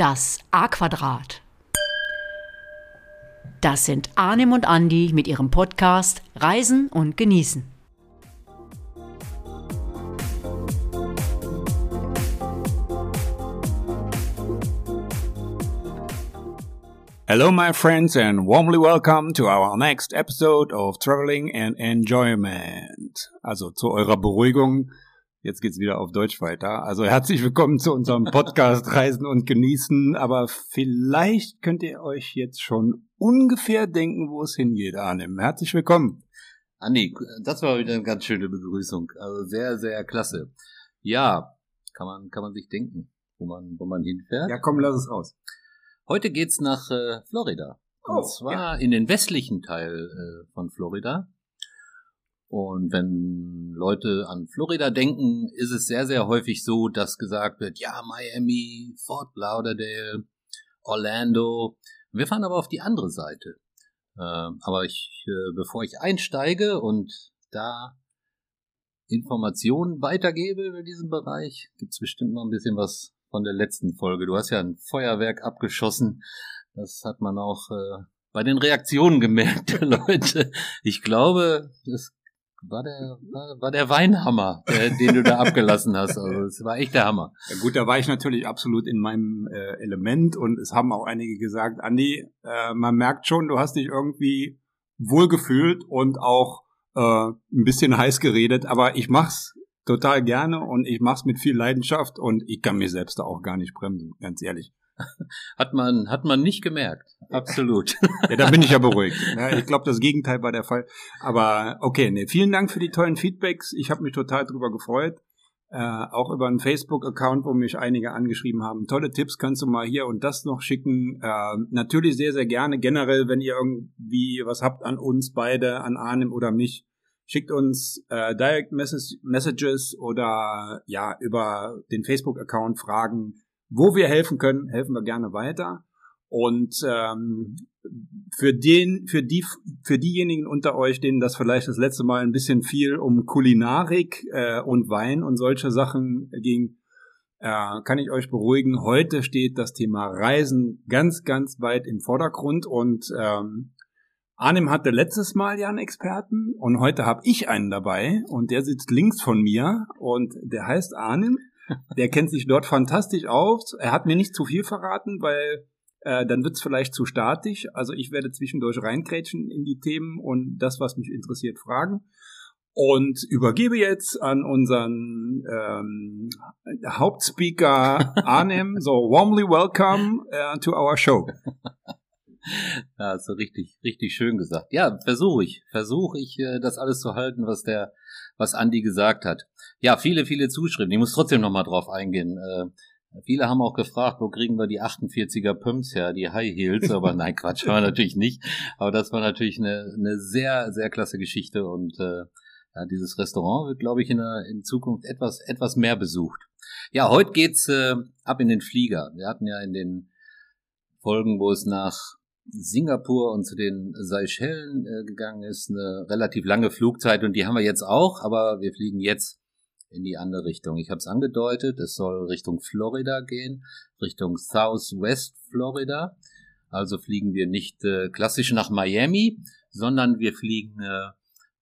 Das A-Quadrat. Das sind Arnim und Andi mit ihrem Podcast Reisen und Genießen. Hello, my friends, and warmly welcome to our next episode of Traveling and Enjoyment. Also zu eurer Beruhigung. Jetzt geht's wieder auf Deutsch weiter. Also herzlich willkommen zu unserem Podcast Reisen und Genießen. Aber vielleicht könnt ihr euch jetzt schon ungefähr denken, wo es hingeht, Arnim. Herzlich willkommen. Andi, das war wieder eine ganz schöne Begrüßung. Also sehr, sehr klasse. Ja, kann man, kann man sich denken, wo man, wo man hinfährt. Ja, komm, lass es raus. Heute geht's nach äh, Florida. Und Oh, zwar ja. in den westlichen Teil äh, von Florida. Und wenn Leute an Florida denken, ist es sehr, sehr häufig so, dass gesagt wird, ja, Miami, Fort Lauderdale, Orlando. Wir fahren aber auf die andere Seite. Äh, aber ich, äh, bevor ich einsteige und da Informationen weitergebe über diesen Bereich, gibt's bestimmt noch ein bisschen was von der letzten Folge. Du hast ja ein Feuerwerk abgeschossen. Das hat man auch äh, bei den Reaktionen gemerkt, Leute. Ich glaube, das war der, war, war der Weinhammer, der, den du da abgelassen hast. Also es war echt der Hammer. Ja, gut, da war ich natürlich absolut in meinem äh, Element und es haben auch einige gesagt, Andi, äh, man merkt schon, du hast dich irgendwie wohlgefühlt und auch äh, ein bisschen heiß geredet, aber ich mach's total gerne und ich mach's mit viel Leidenschaft und ich kann mir selbst da auch gar nicht bremsen, ganz ehrlich. Hat man, hat man nicht gemerkt. Absolut. Ja, da bin ich ja beruhigt. Ja, ich glaube, das Gegenteil war der Fall. Aber okay, nee, vielen Dank für die tollen Feedbacks. Ich habe mich total drüber gefreut. Äh, auch über einen Facebook-Account, wo mich einige angeschrieben haben. Tolle Tipps kannst du mal hier und das noch schicken. Äh, natürlich sehr, sehr gerne. Generell, wenn ihr irgendwie was habt an uns beide, an Arnim oder mich, schickt uns äh, Direct Message Messages oder ja, über den Facebook-Account Fragen, wo wir helfen können, helfen wir gerne weiter. Und ähm, für den, für die, für diejenigen unter euch, denen das vielleicht das letzte Mal ein bisschen viel um Kulinarik äh, und Wein und solche Sachen ging, äh, kann ich euch beruhigen. Heute steht das Thema Reisen ganz, ganz weit im Vordergrund und ähm, Arnim hatte letztes Mal ja einen Experten und heute habe ich einen dabei und der sitzt links von mir und der heißt Arnim. Der kennt sich dort fantastisch aus. Er hat mir nicht zu viel verraten, weil äh, dann wird's vielleicht zu statisch. Also ich werde zwischendurch reinkrätschen in die Themen und das, was mich interessiert, fragen. Und übergebe jetzt an unseren ähm, Hauptspeaker Arnim. So warmly welcome uh, to our show. Ja, so richtig, richtig schön gesagt. Ja, versuche ich, versuche ich, äh, das alles zu halten, was der, was Andi gesagt hat. Ja, viele, viele Zuschriften. Ich muss trotzdem noch mal drauf eingehen. Äh, viele haben auch gefragt, wo kriegen wir die 48er Pumps her, die High Heels, aber nein, Quatsch, war natürlich nicht. Aber das war natürlich eine, eine sehr, sehr klasse Geschichte und äh, ja, dieses Restaurant wird, glaube ich, in, der, in Zukunft etwas, etwas mehr besucht. Ja, heute geht's äh, ab in den Flieger. Wir hatten ja in den Folgen, wo es nach Singapur und zu den Seychellen äh, gegangen ist, eine relativ lange Flugzeit und die haben wir jetzt auch, aber wir fliegen jetzt in die andere Richtung. Ich habe es angedeutet, es soll Richtung Florida gehen, Richtung Southwest Florida. Also fliegen wir nicht äh, klassisch nach Miami, sondern wir fliegen äh,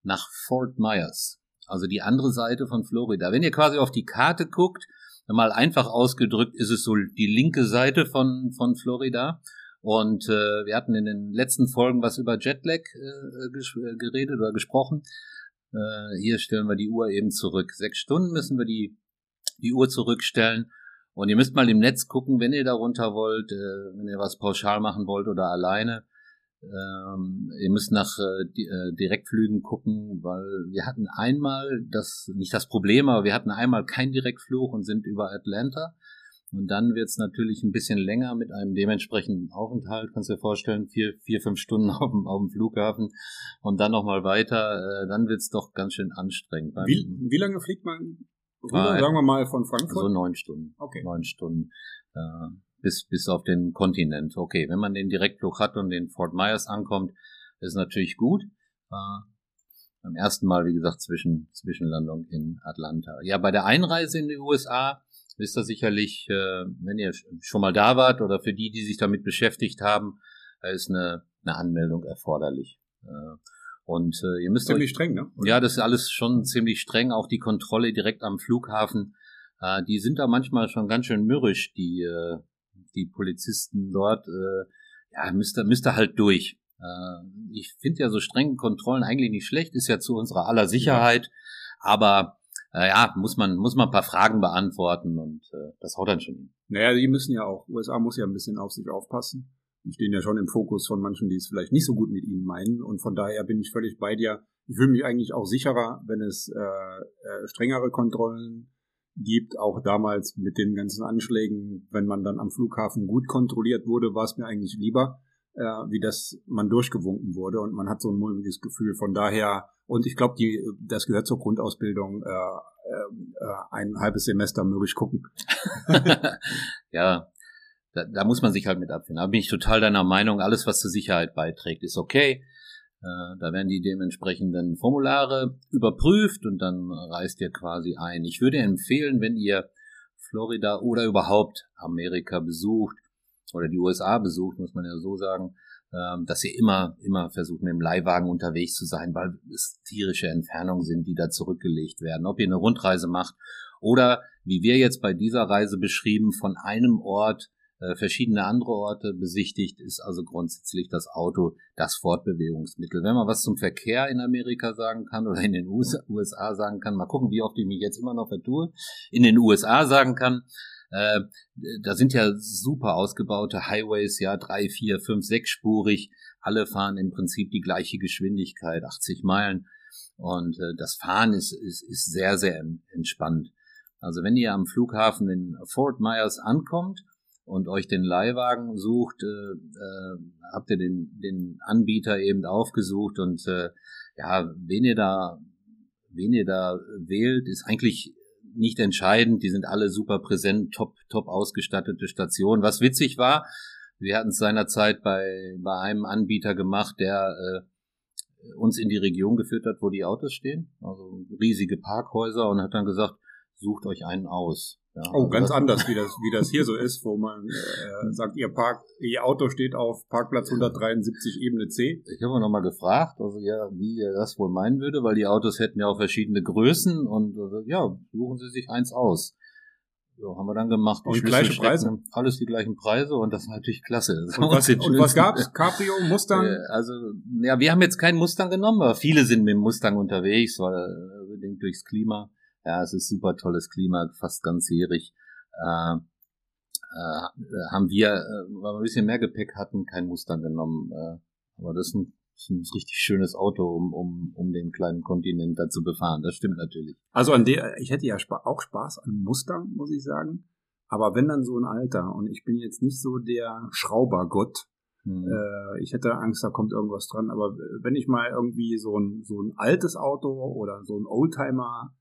nach Fort Myers, also die andere Seite von Florida. Wenn ihr quasi auf die Karte guckt, mal einfach ausgedrückt, ist es so die linke Seite von, von Florida. Und äh, wir hatten in den letzten Folgen was über Jetlag äh, ges- äh, geredet oder gesprochen. Äh, hier stellen wir die Uhr eben zurück. Sechs Stunden müssen wir die, die Uhr zurückstellen. Und ihr müsst mal im Netz gucken, wenn ihr da runter wollt, äh, wenn ihr was pauschal machen wollt oder alleine. Ähm, ihr müsst nach äh, di äh, Direktflügen gucken, weil wir hatten einmal das, nicht das Problem, aber wir hatten einmal keinen Direktflug und sind über Atlanta. Und dann wird's natürlich ein bisschen länger mit einem dementsprechenden Aufenthalt, kannst du dir vorstellen, vier, vier fünf Stunden auf dem, auf dem Flughafen und dann nochmal weiter, äh, dann wird's doch ganz schön anstrengend. Wie, wie lange fliegt man rüber? Ah, Sagen wir mal von Frankfurt? so neun Stunden. Okay. Neun Stunden. Äh, bis, bis auf den Kontinent. Okay, wenn man den Direktflug hat und in Fort Myers ankommt, ist natürlich gut. Äh, beim ersten Mal, wie gesagt, zwischen, Zwischenlandung in Atlanta. Ja, bei der Einreise in die USA wisst ihr sicherlich, äh, wenn ihr schon mal da wart oder für die, die sich damit beschäftigt haben, da ist eine, eine Anmeldung erforderlich. Äh, und äh, ihr müsst Ziemlich euch, streng, ne? ja, das ist alles schon ziemlich streng. Auch die Kontrolle direkt am Flughafen, äh, die sind da manchmal schon ganz schön mürrisch, die äh, die Polizisten dort. Äh, ja, müsst ihr, müsst ihr halt durch. Äh, ich finde ja so strenge Kontrollen eigentlich nicht schlecht, ist ja zu unserer aller Sicherheit. Aber äh, ja, muss man muss man ein paar Fragen beantworten und äh, das haut dann schon hin. Naja, die müssen ja auch, USA muss ja ein bisschen auf sich aufpassen die stehen ja schon im Fokus von manchen, die es vielleicht nicht so gut mit ihnen meinen. Und von daher bin ich völlig bei dir. Ich fühle mich eigentlich auch sicherer, wenn es äh, äh, strengere Kontrollen gibt. Auch damals mit den ganzen Anschlägen, wenn man dann am Flughafen gut kontrolliert wurde, war es mir eigentlich lieber, äh, wie das man durchgewunken wurde. Und man hat so ein mulmiges Gefühl. Von daher, und ich glaube, die das gehört zur Grundausbildung, äh, äh, äh ein halbes Semester mürrisch gucken. ja, da, da muss man sich halt mit abfinden. Da bin ich total deiner Meinung, alles, was zur Sicherheit beiträgt, ist okay. Äh, da werden die dementsprechenden Formulare überprüft und dann reist ihr quasi ein. Ich würde empfehlen, wenn ihr Florida oder überhaupt Amerika besucht oder die USA besucht, muss man ja so sagen, ähm, dass ihr immer, immer versucht, mit dem Leihwagen unterwegs zu sein, weil es tierische Entfernungen sind, die da zurückgelegt werden. Ob ihr eine Rundreise macht oder, wie wir jetzt bei dieser Reise beschrieben, von einem Ort äh, verschiedene andere Orte besichtigt, ist also grundsätzlich das Auto das Fortbewegungsmittel. Wenn man was zum Verkehr in Amerika sagen kann oder in den USA sagen kann, mal gucken, wie oft ich mich jetzt immer noch vertue, in den USA sagen kann, äh, da sind ja super ausgebaute Highways, ja, drei, vier, fünf, sechsspurig. Alle fahren im Prinzip die gleiche Geschwindigkeit, 80 Meilen. Und äh, das Fahren ist, ist, ist sehr, sehr entspannt. Also wenn ihr am Flughafen in Fort Myers ankommt, und euch den Leihwagen sucht, äh, äh, habt ihr den, den Anbieter eben aufgesucht und äh, ja, wen ihr da, wen ihr da wählt, ist eigentlich nicht entscheidend. Die sind alle super präsent, top, top ausgestattete Stationen. Was witzig war, wir hatten es seinerzeit bei, bei einem Anbieter gemacht, der äh, uns in die Region geführt hat, wo die Autos stehen, also riesige Parkhäuser und hat dann gesagt, sucht euch einen aus. Ja, oh, also ganz anders, wie das, wie das hier so ist, wo man äh, sagt, ihr Park, ihr Auto steht auf Parkplatz 173 Ebene C. Ich habe noch mal gefragt, also ja, wie er das wohl meinen würde, weil die Autos hätten ja auch verschiedene Größen und äh, ja, suchen Sie sich eins aus. Ja, haben wir dann gemacht. Die und gleiche Preise? Alles die gleichen Preise und das ist natürlich klasse. Und was, und was gab's? Cabrio, Mustang? Also, ja, wir haben jetzt keinen Mustang genommen, aber viele sind mit dem Mustang unterwegs, weil äh, bedingt durchs Klima. Ja, es ist super tolles Klima, fast ganzjährig. Äh, äh, haben wir, äh, weil wir ein bisschen mehr Gepäck hatten, kein Mustang genommen. Äh, aber das ist ein, das ist ein richtig schönes Auto, um, um, um den kleinen Kontinent da zu befahren. Das stimmt natürlich. Also an der, ich hätte ja auch Spaß an Mustang, muss ich sagen. Aber wenn dann so ein Alter, und ich bin jetzt nicht so der Schraubergott, hm. Äh, ich hätte Angst, da kommt irgendwas dran. Aber wenn ich mal irgendwie so ein, so ein altes Auto oder so ein Oldtimer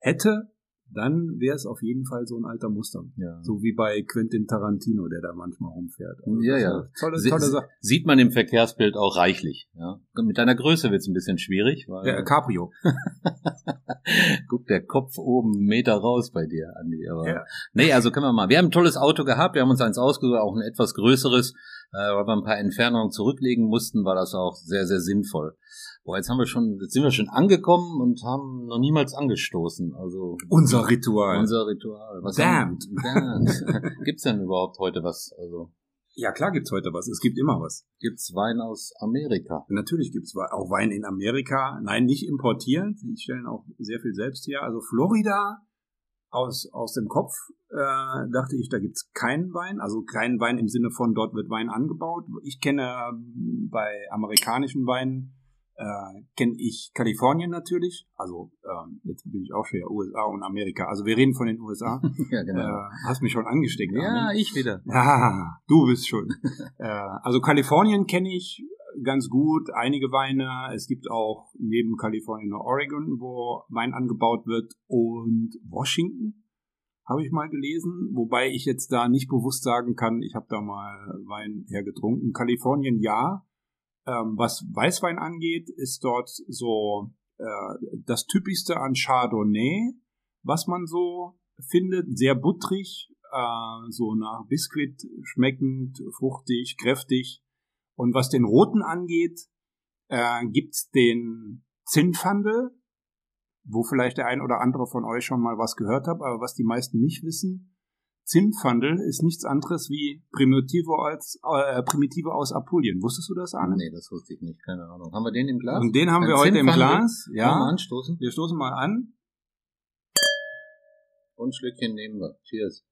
hätte, dann wäre es auf jeden Fall so ein alter Mustang. Ja. So wie bei Quentin Tarantino, der da manchmal rumfährt. Also ja, ja. Tolle, tolle Sache. Sieht man im Verkehrsbild auch reichlich. Ja. Mit deiner Größe wird es ein bisschen schwierig. Weil der Cabrio. Guck, der Kopf oben einen Meter raus bei dir, Andi. Aber ja. Nee, also können wir mal. Wir haben ein tolles Auto gehabt, wir haben uns eins ausgesucht, auch ein etwas größeres. Äh, weil wir ein paar Entfernungen zurücklegen mussten, war das auch sehr, sehr sinnvoll. Boah, jetzt haben wir schon, jetzt sind wir schon angekommen und haben noch niemals angestoßen. Also unser Ritual. Unser Ritual. Was Damned. Haben, damned. Gibt's denn überhaupt heute was? Also ja, klar gibt's heute was. Es gibt immer was. Gibt's Wein aus Amerika? Natürlich gibt's auch Wein in Amerika. Nein, nicht importiert. Die stellen auch sehr viel selbst her. Also Florida aus, aus dem Kopf äh, dachte ich, da gibt's keinen Wein. Also keinen Wein im Sinne von, dort wird Wein angebaut. Ich kenne bei amerikanischen Weinen äh, kenne ich Kalifornien natürlich, also ähm, jetzt bin ich auch schon ja USA und Amerika. Also wir reden von den USA. ja, genau. Äh, hast mich schon angesteckt. Ja, ich wieder. Ja, du bist schon. äh, also Kalifornien kenne ich ganz gut, einige Weine. Es gibt auch neben Kalifornien noch Oregon, wo Wein angebaut wird und Washington habe ich mal gelesen, wobei ich jetzt da nicht bewusst sagen kann, ich habe da mal Wein hergetrunken. Kalifornien ja, ähm, was Weißwein angeht, ist dort so äh, das Typischste an Chardonnay, was man so findet, sehr buttrig, äh, so nach Biskuit schmeckend, fruchtig, kräftig. Und was den roten angeht, äh, gibt's den Zinnfandel, wo vielleicht der ein oder andere von euch schon mal was gehört hat, aber was die meisten nicht wissen. Zinnfandel ist nichts anderes wie Primitivo, als, äh, Primitive aus Apulien. Wusstest du das, Arne? Nee, das wusste ich nicht, keine Ahnung. Haben wir den im Glas? Und den haben Ein wir heute im? Glas. Ja, anstoßen? wir stoßen mal an. Und ein Schlückchen nehmen wir. Cheers.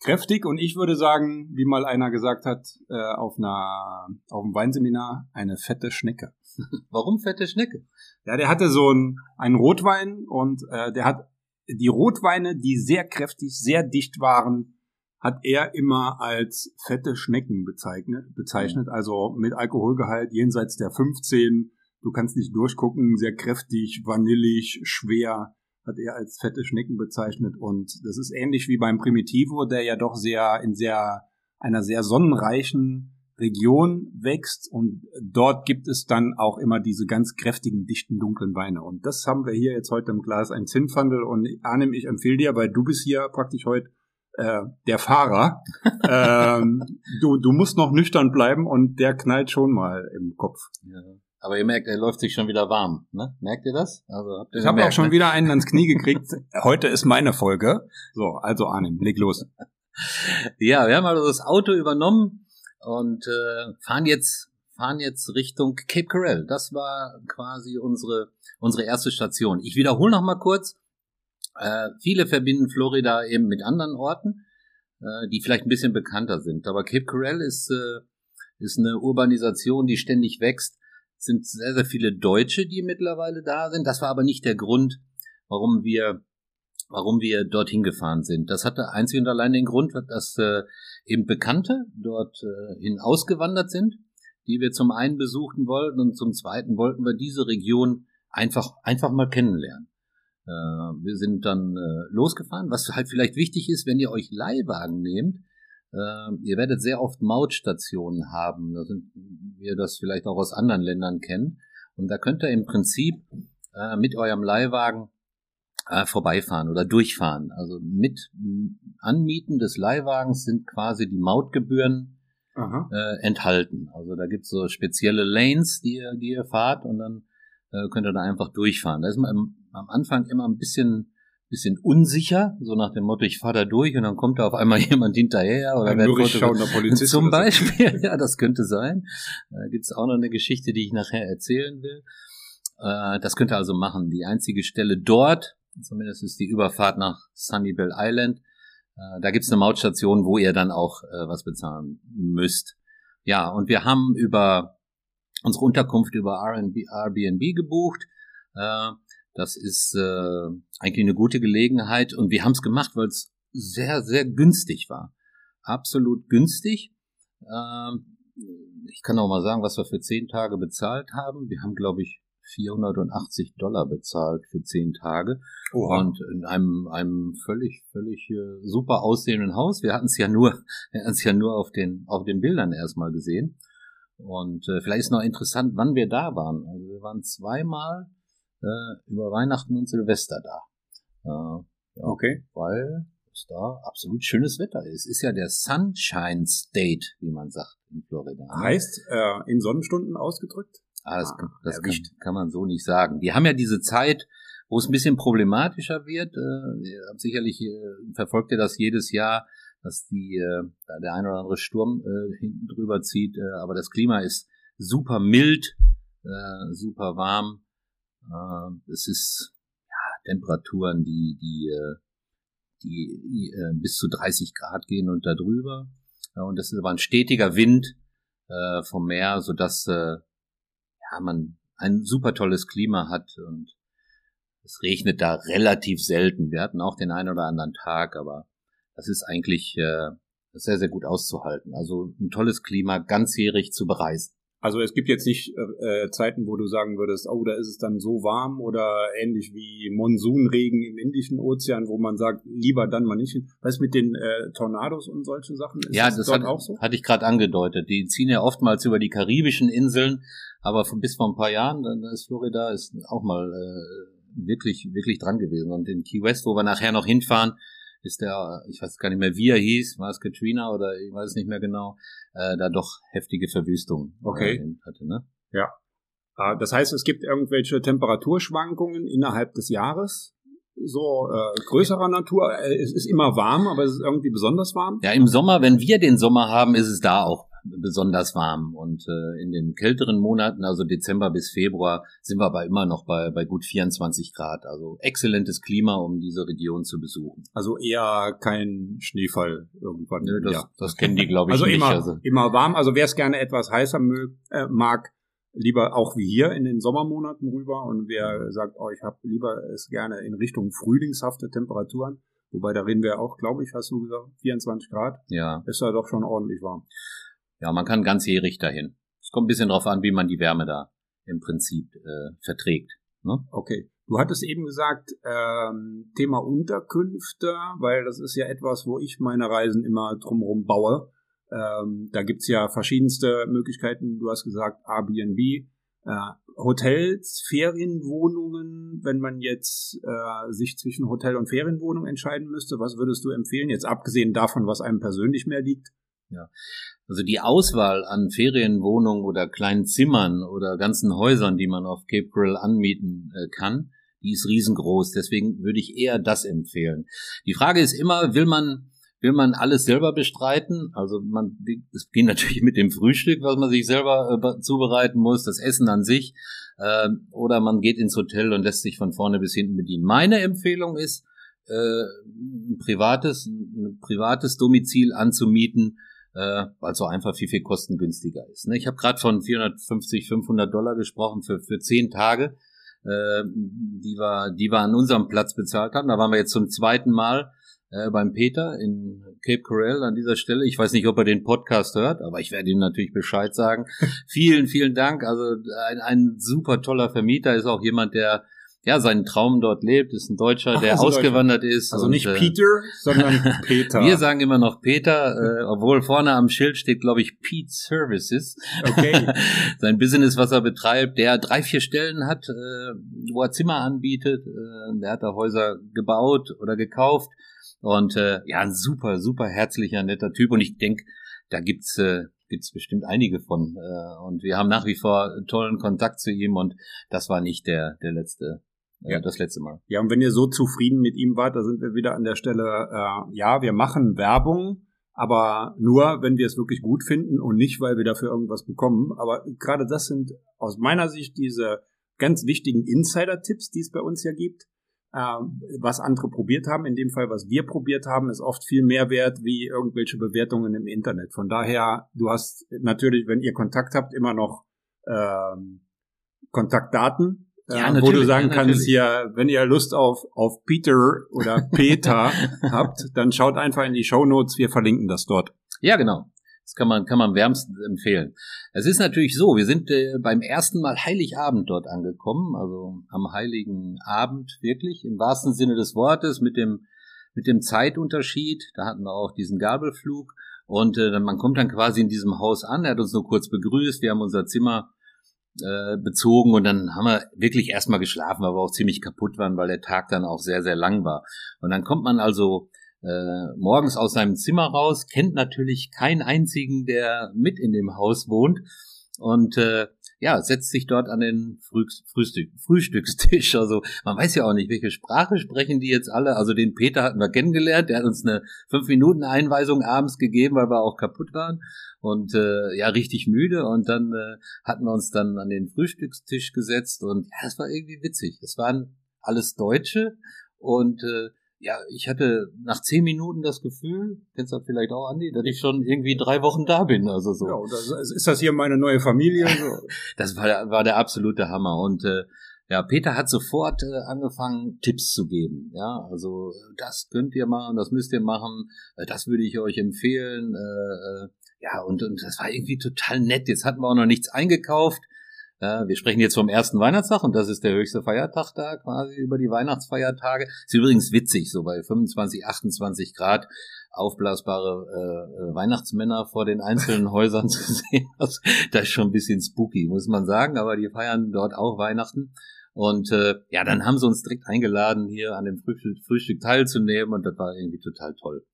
Kräftig und ich würde sagen, wie mal einer gesagt hat, äh, auf einer, auf einem Weinseminar, eine fette Schnecke. Warum fette Schnecke? Ja, der hatte so einen, einen Rotwein und äh, der hat die Rotweine, die sehr kräftig, sehr dicht waren, hat er immer als fette Schnecken bezeichnet, bezeichnet. Also mit Alkoholgehalt jenseits der 15. Du kannst nicht durchgucken, sehr kräftig, vanillig, schwer, hat er als fette Schnecken bezeichnet. Und das ist ähnlich wie beim Primitivo, der ja doch sehr in sehr einer sehr sonnenreichen Region wächst und dort gibt es dann auch immer diese ganz kräftigen, dichten, dunklen Weine. Und das haben wir hier jetzt heute im Glas, ein Zinnfandel. Und Arnim, ich empfehle dir, weil du bist hier praktisch heute äh, der Fahrer. ähm, du, du musst noch nüchtern bleiben und der knallt schon mal im Kopf. Ja. Aber ihr merkt, er läuft sich schon wieder warm. Ne? Merkt ihr das? Also habt ihr Ich habe auch schon ne? wieder einen ans Knie gekriegt. Heute ist meine Folge. So, also Arnim, leg los. Ja, wir haben also das Auto übernommen und äh, fahren jetzt fahren jetzt Richtung Cape Coral. Das war quasi unsere unsere erste Station. Ich wiederhole noch mal kurz. Äh, viele verbinden Florida eben mit anderen Orten, äh, die vielleicht ein bisschen bekannter sind. Aber Cape Coral ist äh, ist eine Urbanisation, die ständig wächst. Es sind sehr sehr viele Deutsche, die mittlerweile da sind. Das war aber nicht der Grund, warum wir warum wir dorthin gefahren sind. Das hatte einzig und allein den Grund, dass äh, eben Bekannte dort äh, hin ausgewandert sind, die wir zum einen besuchen wollten und zum zweiten wollten wir diese Region einfach einfach mal kennenlernen. Äh, wir sind dann äh, losgefahren, was halt vielleicht wichtig ist, wenn ihr euch Leihwagen nehmt. Äh, ihr werdet sehr oft Mautstationen haben, da sind wir das vielleicht auch aus anderen Ländern kennen. Und da könnt ihr im Prinzip äh, mit eurem Leihwagen äh, vorbeifahren oder durchfahren. Also mit Anmieten des Leihwagens sind quasi die Mautgebühren äh, enthalten. Also da gibt's so spezielle Lanes, die ihr, die ihr fahrt und dann äh, könnt ihr da einfach durchfahren. Da ist man am, am Anfang immer ein bisschen bisschen unsicher, so nach dem Motto, ich fahre da durch und dann kommt da auf einmal jemand hinterher oder Ein durchschauender Polizist. zum. Beispiel, ja, das könnte sein. Da gibt's auch noch eine Geschichte, die ich nachher erzählen will. Äh, das könnt ihr also machen. Die einzige Stelle dort, zumindest ist die Überfahrt nach Sunnyvale Island, äh, da gibt's eine Mautstation, wo ihr dann auch äh, was bezahlen müsst. Ja, und wir haben über unsere Unterkunft über Airbnb gebucht. Äh, das ist äh, eigentlich eine gute Gelegenheit und wir haben es gemacht, weil es sehr, sehr günstig war. Absolut günstig. Ähm, ich kann auch mal sagen, was wir für zehn Tage bezahlt haben. Wir haben, glaube ich, 480 Dollar bezahlt für zehn Tage Oha. und in einem, einem völlig, völlig äh, super aussehenden Haus. Wir hatten es ja nur, wir hatten es ja nur auf den, auf den Bildern erstmal gesehen. Und äh, vielleicht ist noch interessant, wann wir da waren. Also wir waren zweimal äh, über Weihnachten und Silvester da. Äh, ja, Okay. weil es da absolut schönes Wetter ist. Ist ja der Sunshine State, wie man sagt in Florida. ne? Heißt, äh, in Sonnenstunden ausgedrückt? Ah, das, Ah, das kann, kann man so nicht sagen. Die haben ja diese Zeit, wo es ein bisschen problematischer wird. Äh, sicherlich äh, verfolgt ihr das jedes Jahr, dass die äh, der ein oder andere Sturm äh, hinten drüber zieht. Äh, aber das Klima ist super mild, äh, super warm. Äh, es ist ja, Temperaturen, die die äh, die äh, bis zu 30 Grad gehen und da drüber. Ja, und das ist aber ein stetiger Wind äh, vom Meer, so dass äh, ja, man ein super tolles Klima hat und es regnet da relativ selten. Wir hatten auch den einen oder anderen Tag, aber das ist eigentlich äh, sehr, sehr gut auszuhalten. Also ein tolles Klima, ganzjährig zu bereisen. Also es gibt jetzt nicht äh, Zeiten, wo du sagen würdest, oh, da ist es dann so warm oder ähnlich wie Monsunregen im Indischen Ozean, wo man sagt, lieber dann mal nicht hin. Was mit den äh, Tornados und solche Sachen? Ist ja, das, das hat, auch so? hatte ich gerade angedeutet. Die ziehen ja oftmals über die karibischen Inseln, aber von, bis vor ein paar Jahren, dann ist Florida ist auch mal äh, wirklich, wirklich dran gewesen. Und in Key West, wo wir nachher noch hinfahren, ist der, ich weiß gar nicht mehr, wie er hieß, war es Katrina oder ich weiß es nicht mehr genau, äh, da doch heftige Verwüstung okay. äh, hatte. Ne? Ja. Äh, das heißt, es gibt irgendwelche Temperaturschwankungen innerhalb des Jahres? so äh, größerer Natur. Äh, es ist immer warm, aber es ist irgendwie besonders warm. Ja, im Sommer, wenn wir den Sommer haben, ist es da auch besonders warm. Und äh, in den kälteren Monaten, also Dezember bis Februar, sind wir aber immer noch bei, bei gut 24 Grad. Also exzellentes Klima, um diese Region zu besuchen. Also eher kein Schneefall irgendwann. Nö, das, ja. das kennen die, glaube ich, also nicht. Immer, also immer warm. Also wer es gerne etwas heißer mög, äh, mag, lieber auch wie hier in den Sommermonaten rüber. Und wer sagt, oh, ich habe lieber es gerne in Richtung frühlingshafte Temperaturen, Wobei, da reden wir auch, glaube ich, hast du gesagt, 24 Grad. Ja. Ist ja doch schon ordentlich warm. Ja, man kann ganzjährig dahin. Es kommt ein bisschen drauf an, wie man die Wärme da im Prinzip äh, verträgt. Ne? Okay. Du hattest eben gesagt, ähm, Thema Unterkünfte, weil das ist ja etwas, wo ich meine Reisen immer drumherum baue. Ähm, da gibt's ja verschiedenste Möglichkeiten. Du hast gesagt Airbnb, äh, Hotels, Ferienwohnungen. Wenn man jetzt äh, sich zwischen Hotel und Ferienwohnung entscheiden müsste, was würdest du empfehlen? Jetzt abgesehen davon, was einem persönlich mehr liegt. Ja. Also die Auswahl an Ferienwohnungen oder kleinen Zimmern oder ganzen Häusern, die man auf Cape Coral anmieten äh, kann, die ist riesengroß. Deswegen würde ich eher das empfehlen. Die Frage ist immer, will man will man alles selber bestreiten? Also man, es geht natürlich mit dem Frühstück, was man sich selber äh, zubereiten muss, das Essen an sich, äh, oder man geht ins Hotel und lässt sich von vorne bis hinten bedienen. Meine Empfehlung ist, äh, ein privates, ein privates Domizil anzumieten, äh, weil es so einfach viel, viel kostengünstiger ist. Ne? Ich habe gerade von 450, 500 Dollar gesprochen für, für zehn Tage, äh, die, wir, die wir an unserem Platz bezahlt haben. Da waren wir jetzt zum zweiten Mal äh, beim Peter in Cape Coral an dieser Stelle. Ich weiß nicht, ob er den Podcast hört, aber ich werde ihm natürlich Bescheid sagen. vielen, vielen Dank. Also ein, ein super toller Vermieter ist auch jemand, der ja, seinen Traum dort lebt, ist ein Deutscher, Ach, der also ausgewandert Deutsche. ist. Also und, nicht äh, Peter, sondern Peter. Wir sagen immer noch Peter, äh, obwohl vorne am Schild steht, glaube ich, Pete Services. Okay. Sein Business, was er betreibt, der drei, vier Stellen hat, äh, wo er Zimmer anbietet. Äh, der hat da Häuser gebaut oder gekauft. Und äh, ja, ein super, super herzlicher, netter Typ. Und ich denke, da gibt's äh, gibt's bestimmt einige von. Äh, und wir haben nach wie vor tollen Kontakt zu ihm und das war nicht der, der letzte ja. das letzte Mal. Ja, und wenn ihr so zufrieden mit ihm wart, da sind wir wieder an der Stelle, äh, ja, wir machen Werbung, aber nur, wenn wir es wirklich gut finden und nicht, weil wir dafür irgendwas bekommen. Aber gerade das sind aus meiner Sicht diese ganz wichtigen Insider-Tipps, die es bei uns ja gibt. Äh, was andere probiert haben, in dem Fall, was wir probiert haben, ist oft viel mehr wert wie irgendwelche Bewertungen im Internet. Von daher, du hast natürlich, wenn ihr Kontakt habt, immer noch ähm, Kontaktdaten ja, äh, wo du sagen kannst, hier, wenn ihr Lust auf, auf Peter oder Peter habt, dann schaut einfach in die Show Notes, wir verlinken das dort. Ja, genau. Das kann man, kann man wärmstens empfehlen. Es ist natürlich so, wir sind äh, beim ersten Mal Heiligabend dort angekommen, also am Heiligen Abend wirklich, im wahrsten Sinne des Wortes, mit dem, mit dem Zeitunterschied. Da hatten wir auch diesen Gabelflug. Und äh, man kommt dann quasi in diesem Haus an, er hat uns nur kurz begrüßt, wir haben unser Zimmer äh, bezogen und dann haben wir wirklich erstmal geschlafen, weil wir auch ziemlich kaputt waren, weil der Tag dann auch sehr, sehr lang war. Und dann kommt man also äh, morgens aus seinem Zimmer raus, kennt natürlich keinen einzigen, der mit in dem Haus wohnt und äh, ja, setzt sich dort an den Früh Frühstück Frühstückstisch. Also man weiß ja auch nicht, welche Sprache sprechen die jetzt alle. Also den Peter hatten wir kennengelernt, der hat uns eine fünf Minuten Einweisung abends gegeben, weil wir auch kaputt waren und äh, ja richtig müde. Und dann äh, hatten wir uns dann an den Frühstückstisch gesetzt und ja, es war irgendwie witzig. Es waren alles Deutsche und äh, ja, ich hatte nach zehn Minuten das Gefühl, kennst du das vielleicht auch, Andi, dass ich schon irgendwie drei Wochen da bin. Also so. Ja, das, ist das hier meine neue Familie? das war, war der absolute Hammer. Und äh, Ja, Peter hat sofort äh, angefangen, Tipps zu geben. Ja, also das könnt ihr machen, das müsst ihr machen, äh, das würde ich euch empfehlen. Äh, äh, ja, und, und das war irgendwie total nett. Jetzt hatten wir auch noch nichts eingekauft. Ja, wir sprechen jetzt vom ersten Weihnachtstag und das ist der höchste Feiertag da quasi über die Weihnachtsfeiertage. Ist übrigens witzig, so bei 25, 28 Grad aufblasbare äh, äh, Weihnachtsmänner vor den einzelnen Häusern zu sehen. Das, das ist schon ein bisschen spooky, muss man sagen, aber die feiern dort auch Weihnachten. Und äh, ja, dann haben sie uns direkt eingeladen, hier an dem Frühstück, Frühstück teilzunehmen und das war irgendwie total toll.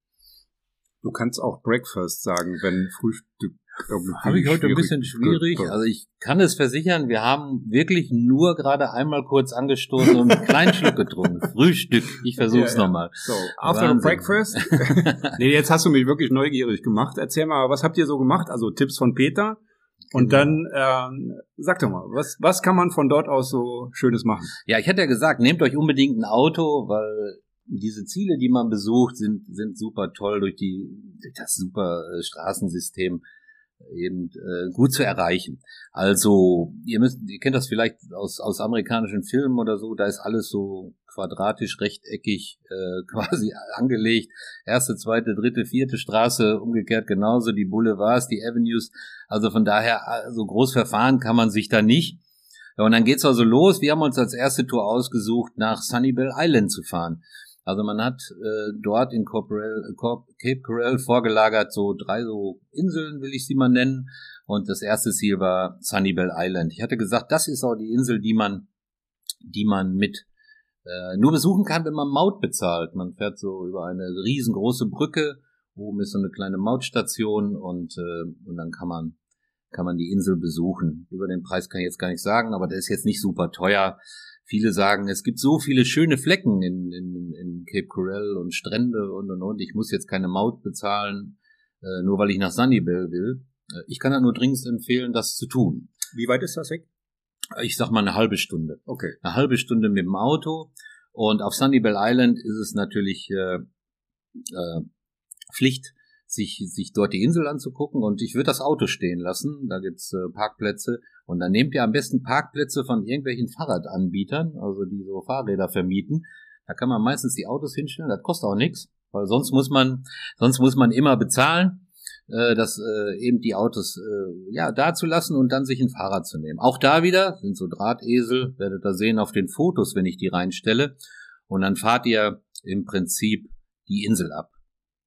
Du kannst auch Breakfast sagen, wenn Frühstück habe ich heute ein bisschen schwierig. Also ich kann es versichern, wir haben wirklich nur gerade einmal kurz angestoßen und einen kleinen Schluck getrunken. Frühstück. Ich versuch's ja, ja. nochmal. So, after Wahnsinn. breakfast. nee, jetzt hast du mich wirklich neugierig gemacht. Erzähl mal, was habt ihr so gemacht? Also Tipps von Peter. Und genau. dann ähm, sag doch mal, was, was kann man von dort aus so Schönes machen? Ja, ich hatte ja gesagt, nehmt euch unbedingt ein Auto, weil diese Ziele, die man besucht, sind, sind super toll durch die durch das super äh, Straßensystem eben äh, gut zu erreichen. Also ihr müsst, ihr kennt das vielleicht aus aus amerikanischen Filmen oder so, da ist alles so quadratisch, rechteckig äh, quasi angelegt. Erste, zweite, dritte, vierte Straße, umgekehrt genauso die Boulevards, die Avenues. Also von daher so also groß verfahren kann man sich da nicht. Ja, und dann geht's also los. Wir haben uns als erste Tour ausgesucht, nach Sunnyvale Island zu fahren. Also man hat äh, dort in Corporel, Cape Coral vorgelagert so drei so Inseln, will ich sie mal nennen. Und das erste Ziel war Sunnyvale Island. Ich hatte gesagt, das ist auch die Insel, die man, die man mit äh, nur besuchen kann, wenn man Maut bezahlt. Man fährt so über eine riesengroße Brücke. Oben ist so eine kleine Mautstation und, äh, und dann kann man kann man die Insel besuchen. Über den Preis kann ich jetzt gar nicht sagen, aber der ist jetzt nicht super teuer. Viele sagen, es gibt so viele schöne Flecken in, in, in Cape Coral und Strände und und und. Ich muss jetzt keine Maut bezahlen, äh, nur weil ich nach Sunnyvale will. Äh, ich kann da nur dringend empfehlen, das zu tun. Wie weit ist das weg? Ich sag mal eine halbe Stunde. Okay. Eine halbe Stunde mit dem Auto. Und auf Sunnyvale Island ist es natürlich äh, äh, Pflicht, sich, sich dort die Insel anzugucken. Und ich würde das Auto stehen lassen. Da gibt's äh, Parkplätze. Und dann nehmt ihr am besten Parkplätze von irgendwelchen Fahrradanbietern, also die so Fahrräder vermieten. Da kann man meistens die Autos hinstellen, das kostet auch nichts, weil sonst muss man, sonst muss man immer bezahlen, äh, das äh, eben die Autos äh, ja da zu lassen und dann sich ein Fahrrad zu nehmen. Auch da wieder sind so Drahtesel, werdet ihr sehen auf den Fotos, wenn ich die reinstelle. Und dann fahrt ihr im Prinzip die Insel ab.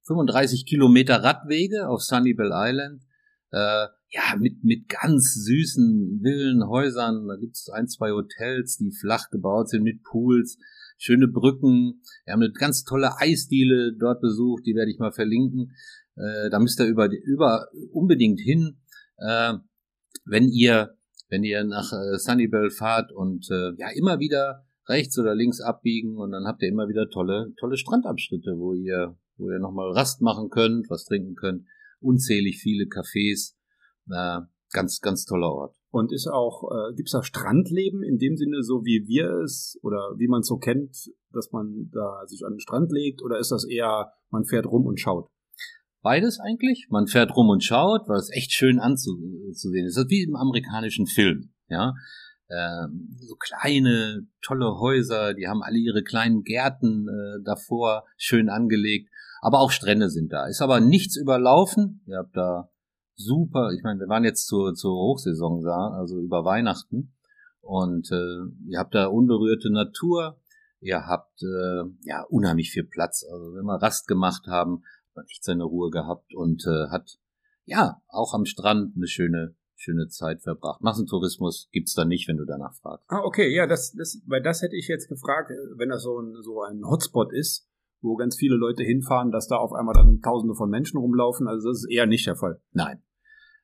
35 Kilometer Radwege auf Sunnyvale Island. Äh, ja, mit, mit ganz süßen Villenhäusern. Da gibt's ein, zwei Hotels, die flach gebaut sind mit Pools, schöne Brücken. Wir haben eine ganz tolle Eisdiele dort besucht, die werde ich mal verlinken. Äh, da müsst ihr über, über unbedingt hin, äh, wenn ihr wenn ihr nach äh, Sunnyvale fahrt und äh, ja immer wieder rechts oder links abbiegen und dann habt ihr immer wieder tolle tolle Strandabschnitte, wo ihr wo ihr nochmal Rast machen könnt, was trinken könnt, unzählig viele Cafés äh, ganz, ganz toller Ort. Und ist auch, äh, gibt es da Strandleben in dem Sinne, so wie wir es oder wie man es so kennt, dass man da sich an den Strand legt, oder ist das eher, man fährt rum und schaut? Beides eigentlich. Man fährt rum und schaut, weil es echt schön anzusehen ist. Das ist wie im amerikanischen Film, ja. Ähm, so kleine, tolle Häuser, die haben alle ihre kleinen Gärten äh, davor schön angelegt. Aber auch Strände sind da. Ist aber nichts überlaufen. Ihr habt da super, ich meine, wir waren jetzt zur, zur Hochsaison da, also über Weihnachten. Und äh, ihr habt da unberührte Natur, ihr habt äh, ja unheimlich viel Platz. Also wenn wir Rast gemacht haben, hat man echt seine Ruhe gehabt und äh, hat ja auch am Strand eine schöne schöne Zeit verbracht. Massentourismus gibt's da nicht, wenn du danach fragst. Ah, okay, ja, das, das, weil das hätte ich jetzt gefragt, wenn das so ein, so ein Hotspot ist, wo ganz viele Leute hinfahren, dass da auf einmal dann Tausende von Menschen rumlaufen. Also das ist eher nicht der Fall. Nein,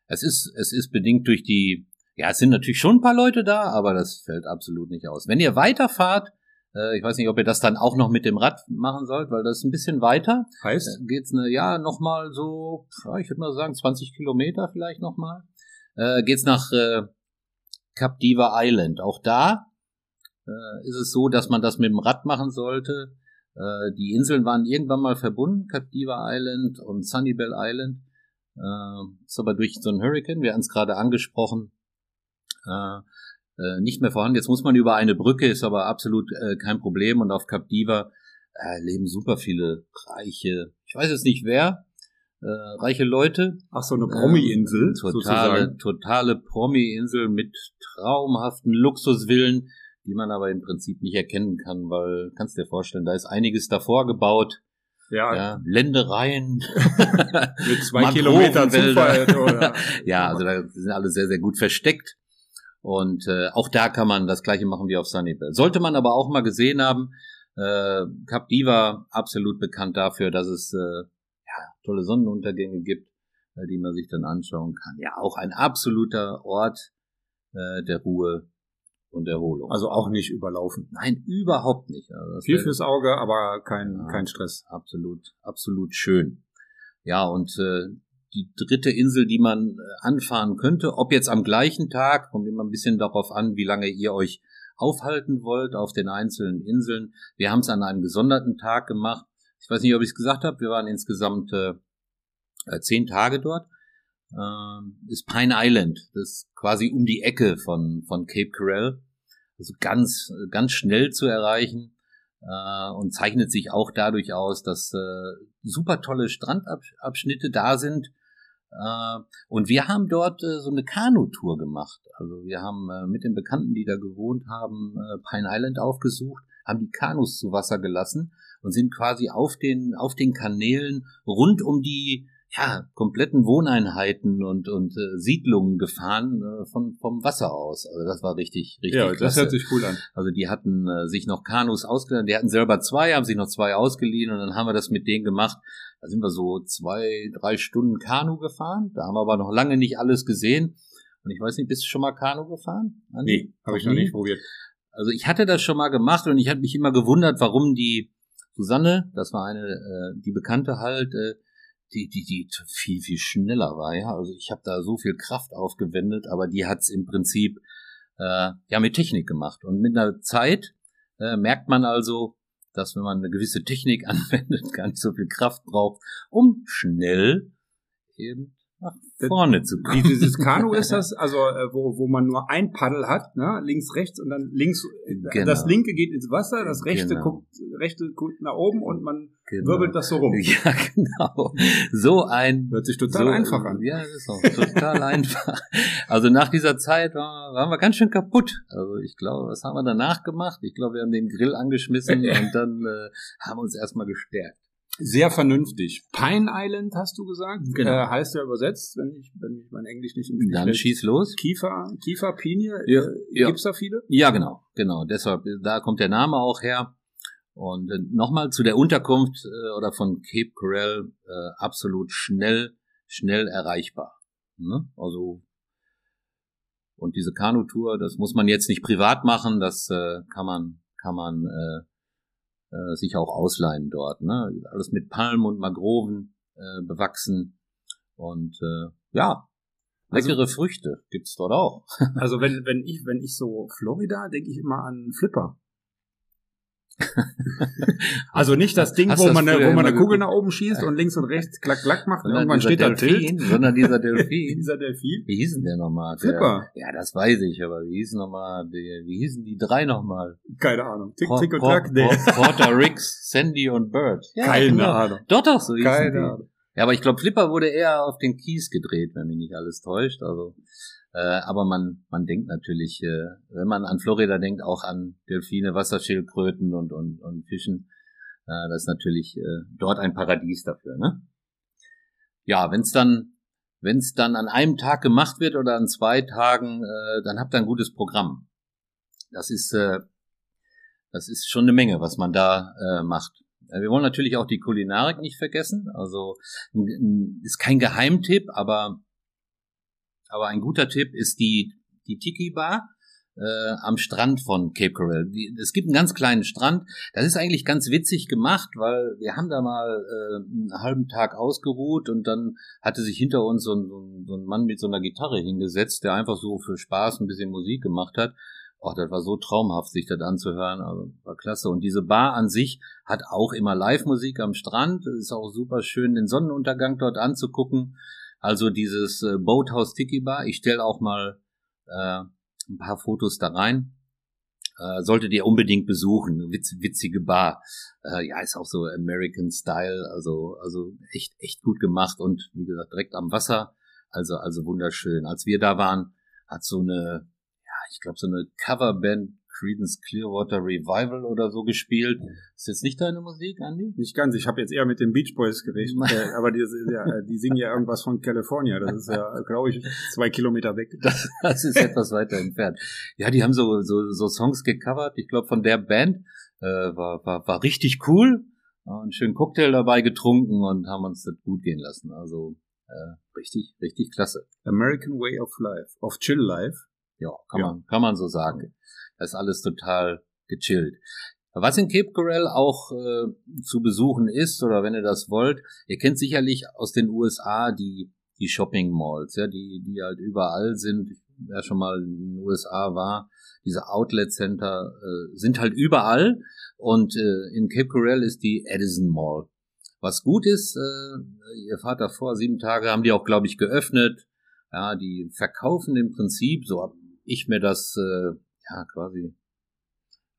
es ist, es ist bedingt durch die, ja, es sind natürlich schon ein paar Leute da, aber das fällt absolut nicht aus. Wenn ihr weiterfahrt, äh, ich weiß nicht, ob ihr das dann auch noch mit dem Rad machen sollt, weil das ist ein bisschen weiter. Heißt? Äh, geht's eine, ja, nochmal so, ich würde mal sagen, 20 Kilometer vielleicht nochmal. Äh, geht's nach äh, Cap Diva Island. Auch da äh, ist es so, dass man das mit dem Rad machen sollte. Äh, die Inseln waren irgendwann mal verbunden, Cap Diva Island und Sunnybell Island. Äh, ist aber durch so einen Hurricane, wir haben es gerade angesprochen, äh, äh, nicht mehr vorhanden. Jetzt muss man über eine Brücke, ist aber absolut äh, kein Problem. Und auf Cap Diva äh, leben super viele reiche, ich weiß jetzt nicht wer, äh, reiche Leute. Ach so, eine Promi-Insel. Äh, totale, totale Promi-Insel mit traumhaften Luxusvillen, die man aber im Prinzip nicht erkennen kann, weil, kannst dir vorstellen, da ist einiges davor gebaut. Ja. ja Ländereien. mit zwei Kilometer Zufall, oder? ja, also da sind alle sehr, sehr gut versteckt. Und äh, auch da kann man das gleiche machen wie auf Sunnyvale. Sollte man aber auch mal gesehen haben, äh, Cap Diva absolut bekannt dafür, dass es äh, ja, tolle Sonnenuntergänge gibt, äh, die man sich dann anschauen kann. Ja, auch ein absoluter Ort äh, der Ruhe und Erholung. Also auch nicht überlaufen. Nein, überhaupt nicht. Also Viel fürs Auge, aber kein, ja, kein Stress. Absolut, absolut schön. Ja, und äh, die dritte Insel, die man äh, anfahren könnte, ob jetzt am gleichen Tag, kommt immer ein bisschen darauf an, wie lange ihr euch aufhalten wollt auf den einzelnen Inseln. Wir haben es an einem gesonderten Tag gemacht. Ich weiß nicht, ob ich es gesagt habe. Wir waren insgesamt äh, äh, zehn Tage dort. Äh, ist Pine Island. Das ist quasi um die Ecke von, von Cape Coral. Also ganz, ganz schnell zu erreichen äh, und zeichnet sich auch dadurch aus, dass äh, super tolle Strandabschnitte da sind äh, und wir haben dort äh, so eine Kanutour gemacht. Also wir haben äh, mit den Bekannten, die da gewohnt haben, Pine Island aufgesucht, haben die Kanus zu Wasser gelassen und sind quasi auf den, auf den Kanälen rund um die ja, kompletten Wohneinheiten und, und äh, Siedlungen gefahren äh, von, vom Wasser aus. Also das war richtig, richtig Ja, klasse. das hört sich cool an. Also die hatten äh, sich noch Kanus ausgeliehen, die hatten selber zwei, haben sich noch zwei ausgeliehen und dann haben wir das mit denen gemacht. Da sind wir so zwei, drei Stunden Kanu gefahren. Da haben wir aber noch lange nicht alles gesehen. Und ich weiß nicht, bist du schon mal Kanu gefahren? Andi? Nee, habe ich noch nicht probiert. Also ich hatte das schon mal gemacht und ich habe mich immer gewundert, warum die Susanne, das war eine, äh, die Bekannte halt, äh, die, die, die viel, viel schneller war, ja. Also ich habe da so viel Kraft aufgewendet, aber die hat's im Prinzip äh, ja mit Technik gemacht. Und mit einer Zeit äh, merkt man also, dass wenn man eine gewisse Technik anwendet, gar nicht so viel Kraft braucht, um schnell eben nach vorne zu kommen. Wie dieses Kanu ist das, also äh, wo, wo man nur ein Paddel hat, ne? links, rechts und dann links, genau. das linke geht ins Wasser, das rechte genau. guckt, rechte guckt nach oben und man genau. wirbelt das so rum. Ja, genau. So ein. Hört sich total so, einfach an. Ja, das ist auch total einfach. Also nach dieser Zeit war, waren wir ganz schön kaputt. Also ich glaube, was haben wir danach gemacht? Ich glaube, wir haben den Grill angeschmissen und dann äh, haben uns erstmal gestärkt. Sehr vernünftig. Pine Island hast du gesagt. Genau. Äh, heißt ja übersetzt, wenn ich, wenn ich mein Englisch nicht im Dann schieß los. Kiefer, Kiefer, Pinie. Ja, äh, ja. Gibt's da viele? Ja, genau, genau. Deshalb, da kommt der Name auch her. Und äh, nochmal zu der Unterkunft äh, oder von Cape Coral äh, absolut schnell, schnell erreichbar. Ne? Also und diese Kanutour, das muss man jetzt nicht privat machen, das äh, kann man, kann man äh, sich auch ausleihen dort. Ne? Alles mit Palmen und Magroven äh, bewachsen. Und äh, ja, also leckere also, Früchte gibt's dort auch. also wenn, wenn ich, wenn ich so Florida, denke ich immer an Flipper. also nicht das Ding, wo man, eine, wo man eine Kugel nach oben schießt und links und rechts klack klack macht und irgendwann steht da Tilt. Sondern dieser Delfin. dieser Delfin. Wie hießen der nochmal? Flipper. Ja, das weiß ich, aber wie hießen nochmal, wie hießen die drei nochmal? Keine Ahnung. Tick, Tick und Track. Nee. Porter, Ricks, Sandy und Bird. Ja, Keine genau. Ahnung. Doch, doch, so hießen Keine die. Ahnung. Ja, aber ich glaube, Flipper wurde eher auf den Kies gedreht, wenn mich nicht alles täuscht. Also äh, aber man, man denkt natürlich, äh, wenn man an Florida denkt, auch an Delfine, Wasserschildkröten und, und, und Fischen. Äh, das ist natürlich äh, dort ein Paradies dafür. Ne? Ja, wenn es dann, wenn es dann an einem Tag gemacht wird oder an zwei Tagen, äh, dann habt ihr ein gutes Programm. Das ist, das ist schon eine Menge, was man da macht. Wir wollen natürlich auch die Kulinarik nicht vergessen. Also ist kein Geheimtipp, aber aber ein guter Tipp ist die, die Tiki Bar äh, am Strand von Cape Coral. Die, es gibt einen ganz kleinen Strand. Das ist eigentlich ganz witzig gemacht, weil wir haben da mal äh, einen halben Tag ausgeruht und dann hatte sich hinter uns so ein, so, ein, Mann mit so einer Gitarre hingesetzt, der einfach so für Spaß ein bisschen Musik gemacht hat. Oh, das war so traumhaft, sich das anzuhören. Also war klasse. Und diese Bar an sich hat auch immer Live-Musik am Strand. Es ist auch super schön, den Sonnenuntergang dort anzugucken. Also dieses äh, Boathouse Tiki Bar. Ich stelle auch mal äh, ein paar Fotos da rein. Äh, solltet ihr unbedingt besuchen. Witz, witzige Bar. Äh, ja, ist auch so American Style, also, also echt, echt gut gemacht und wie gesagt, direkt am Wasser. Also, also wunderschön. Als wir da waren, hat so eine, ja, ich glaube, so eine Coverband Creedence Clearwater Revival oder so gespielt. Ist jetzt nicht deine Musik, Andy? Nicht ganz. Ich habe jetzt eher mit den Beach Boys gerechnet. äh, aber die, ja, die singen ja irgendwas von California. Das ist ja, glaube ich, zwei Kilometer weg. Das, das ist etwas weiter entfernt. Ja, die haben so, so, so Songs gecovert. Ich glaube, von der Band äh, war, war, war richtig cool. Einen schönen Cocktail dabei getrunken und haben uns das gut gehen lassen. Also äh, richtig, richtig klasse. American Way of Life, of Chill Life. Ja, kann ja. man, kann man so sagen. Das ist alles total gechillt. Was in Cape Coral auch äh, zu besuchen ist, oder wenn ihr das wollt, ihr kennt sicherlich aus den USA die, die Shopping Malls, ja, die, die halt überall sind. Wer schon mal in den USA war, diese Outlet Center äh, sind halt überall. Und äh, in Cape Coral ist die Edison Mall. Was gut ist, äh, ihr fahrt davor, sieben Tage haben die auch, glaube ich, geöffnet. Ja, die verkaufen im Prinzip, so habe ich mir das äh, ja quasi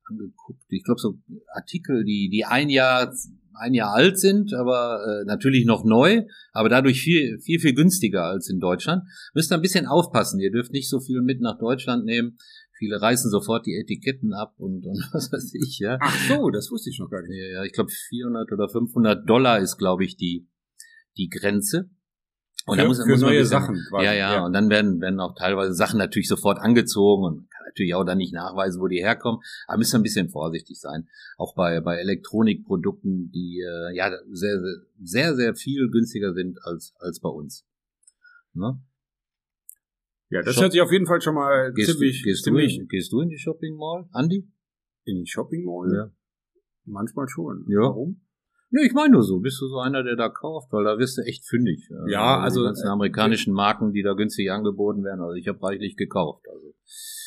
angeguckt. Ich glaube so Artikel, die die ein Jahr ein Jahr alt sind, aber äh, natürlich noch neu, aber dadurch viel viel viel günstiger als in Deutschland. Müsst ihr ein bisschen aufpassen. Ihr dürft nicht so viel mit nach Deutschland nehmen. Viele reißen sofort die Etiketten ab und, und was weiß ich, ja. Ach so, das wusste ich noch gar nicht. Ja, ja ich glaube 400 oder 500 Dollar ist, glaube ich, die, die Grenze. Und für, da muss, für muss neue bisschen, Sachen quasi. Ja, ja, ja, und dann werden, werden auch teilweise Sachen natürlich sofort angezogen und natürlich auch dann nicht nachweisen, wo die herkommen, aber müssen ein bisschen vorsichtig sein. Auch bei, bei Elektronikprodukten, die äh, ja sehr, sehr, sehr viel günstiger sind als, als bei uns. Ne? Ja, das Shop hört sich auf jeden Fall schon mal gehst ziemlich, du, gehst ziemlich. Du in, gehst du in die Shopping Mall, Andi? In die Shopping Mall? Ja. Manchmal schon. Ja. Warum? Nee, ich meine nur so. Bist du so einer, der da kauft? Weil da wirst du echt fündig. Ja, also. Die ganzen amerikanischen Marken, die da günstig angeboten werden. Also ich habe reichlich gekauft. Also.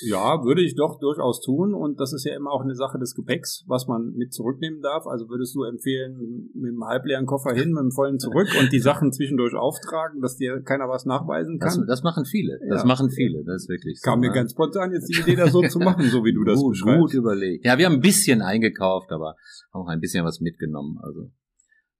Ja, würde ich doch durchaus tun. Und das ist ja immer auch eine Sache des Gepäcks, was man mit zurücknehmen darf. Also würdest du empfehlen, mit einem halbleeren Koffer hin, mit dem vollen zurück und die Sachen zwischendurch auftragen, dass dir keiner was nachweisen kann? Das, das machen viele. Das ja. machen viele. Das ist wirklich so. Kam mir ne? ganz spontan jetzt die Idee, das so zu machen, so wie du das gut, beschreibst. Gut überlegt. Ja, wir haben ein bisschen eingekauft, aber auch ein bisschen was mitgenommen. Also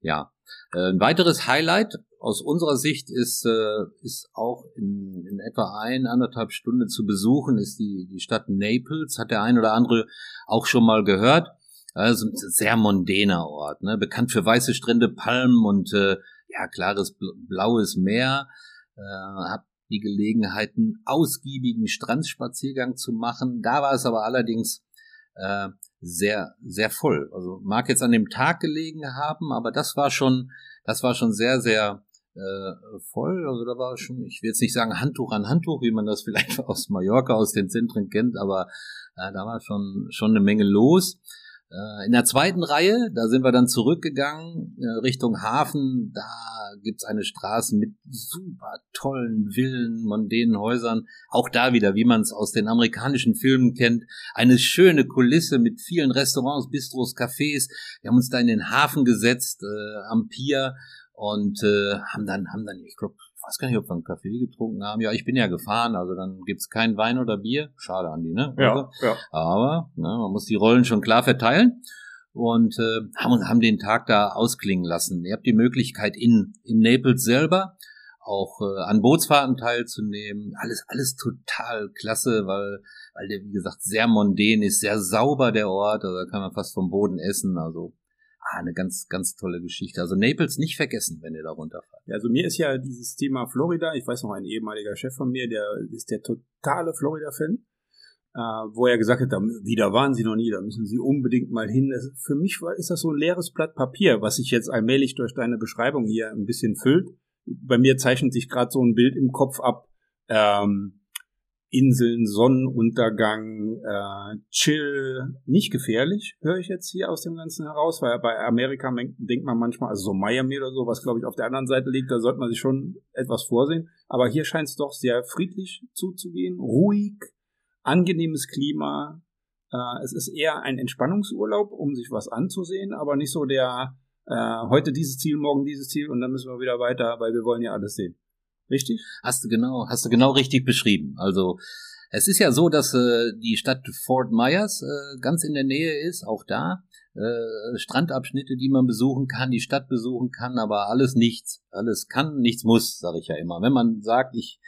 ja. Äh, ein weiteres Highlight aus unserer Sicht ist, äh, ist auch in, in etwa ein, anderthalb Stunden zu besuchen, ist die, die Stadt Naples. Hat der ein oder andere auch schon mal gehört. Also ein sehr mondäner Ort, ne? bekannt für weiße Strände, Palmen und äh, ja klares blaues Meer. Äh, hab die Gelegenheit, einen ausgiebigen Strandspaziergang zu machen. Da war es aber allerdings äh, sehr, sehr voll. Also mag jetzt an dem Tag gelegen haben, aber das war schon, das war schon sehr, sehr äh, voll. Also da war schon, ich will jetzt nicht sagen Handtuch an Handtuch, wie man das vielleicht aus Mallorca, aus den Zentren kennt, aber äh, da war schon, schon eine Menge los. Äh, in der zweiten Reihe, da sind wir dann zurückgegangen äh, Richtung Hafen. Da gibt's eine Straße mit super tollen Villen, mondänen Häusern. Auch da wieder, wie man es aus den amerikanischen Filmen kennt, eine schöne Kulisse mit vielen Restaurants, Bistros, Cafés. Wir haben uns da in den Hafen gesetzt, äh, am Pier und äh, haben dann, haben dann, ich glaube, weiß gar nicht, ob wir einen Kaffee getrunken haben. Ja, ich bin ja gefahren, also dann gibt's kein Wein oder Bier. Schade, Andi, ne? Ja, also, ja. Aber ne, man muss die Rollen schon klar verteilen und äh, haben, haben den Tag da ausklingen lassen. Ihr habt die Möglichkeit in, in Naples selber auch äh, an Bootsfahrten teilzunehmen. Alles, alles total klasse, weil, weil der, wie gesagt, sehr mondän ist, sehr sauber der Ort, also da kann man fast vom Boden essen. Also Ah, eine ganz, ganz tolle Geschichte. Also Naples nicht vergessen, wenn ihr da runterfahrt. Ja, also mir ist ja dieses Thema Florida, ich weiß noch, ein ehemaliger Chef von mir, der ist der totale Florida-Fan, äh, wo er gesagt hat, da, wieder waren sie noch nie, da müssen sie unbedingt mal hin. Das, für mich war, ist das so ein leeres Blatt Papier, was sich jetzt allmählich durch deine Beschreibung hier ein bisschen füllt. Bei mir zeichnet sich gerade so ein Bild im Kopf ab. Ähm, Inseln, Sonnenuntergang, äh, chill, nicht gefährlich, höre ich jetzt hier aus dem Ganzen heraus, weil bei Amerika denkt man manchmal, also so Miami oder so, was glaube ich auf der anderen Seite liegt, da sollte man sich schon etwas vorsehen. Aber hier scheint es doch sehr friedlich zuzugehen, ruhig, angenehmes Klima. Äh, es ist eher ein Entspannungsurlaub, um sich was anzusehen, aber nicht so der äh, heute dieses Ziel, morgen dieses Ziel und dann müssen wir wieder weiter, weil wir wollen ja alles sehen. Richtig? Hast du genau, hast du genau richtig beschrieben. Also Es ist ja so, dass äh, die Stadt Fort Myers äh, ganz in der Nähe ist, auch da. Äh, Strandabschnitte, die man besuchen kann, die Stadt besuchen kann, aber alles nichts. Alles kann, nichts muss, sage ich ja immer. Wenn man sagt, ich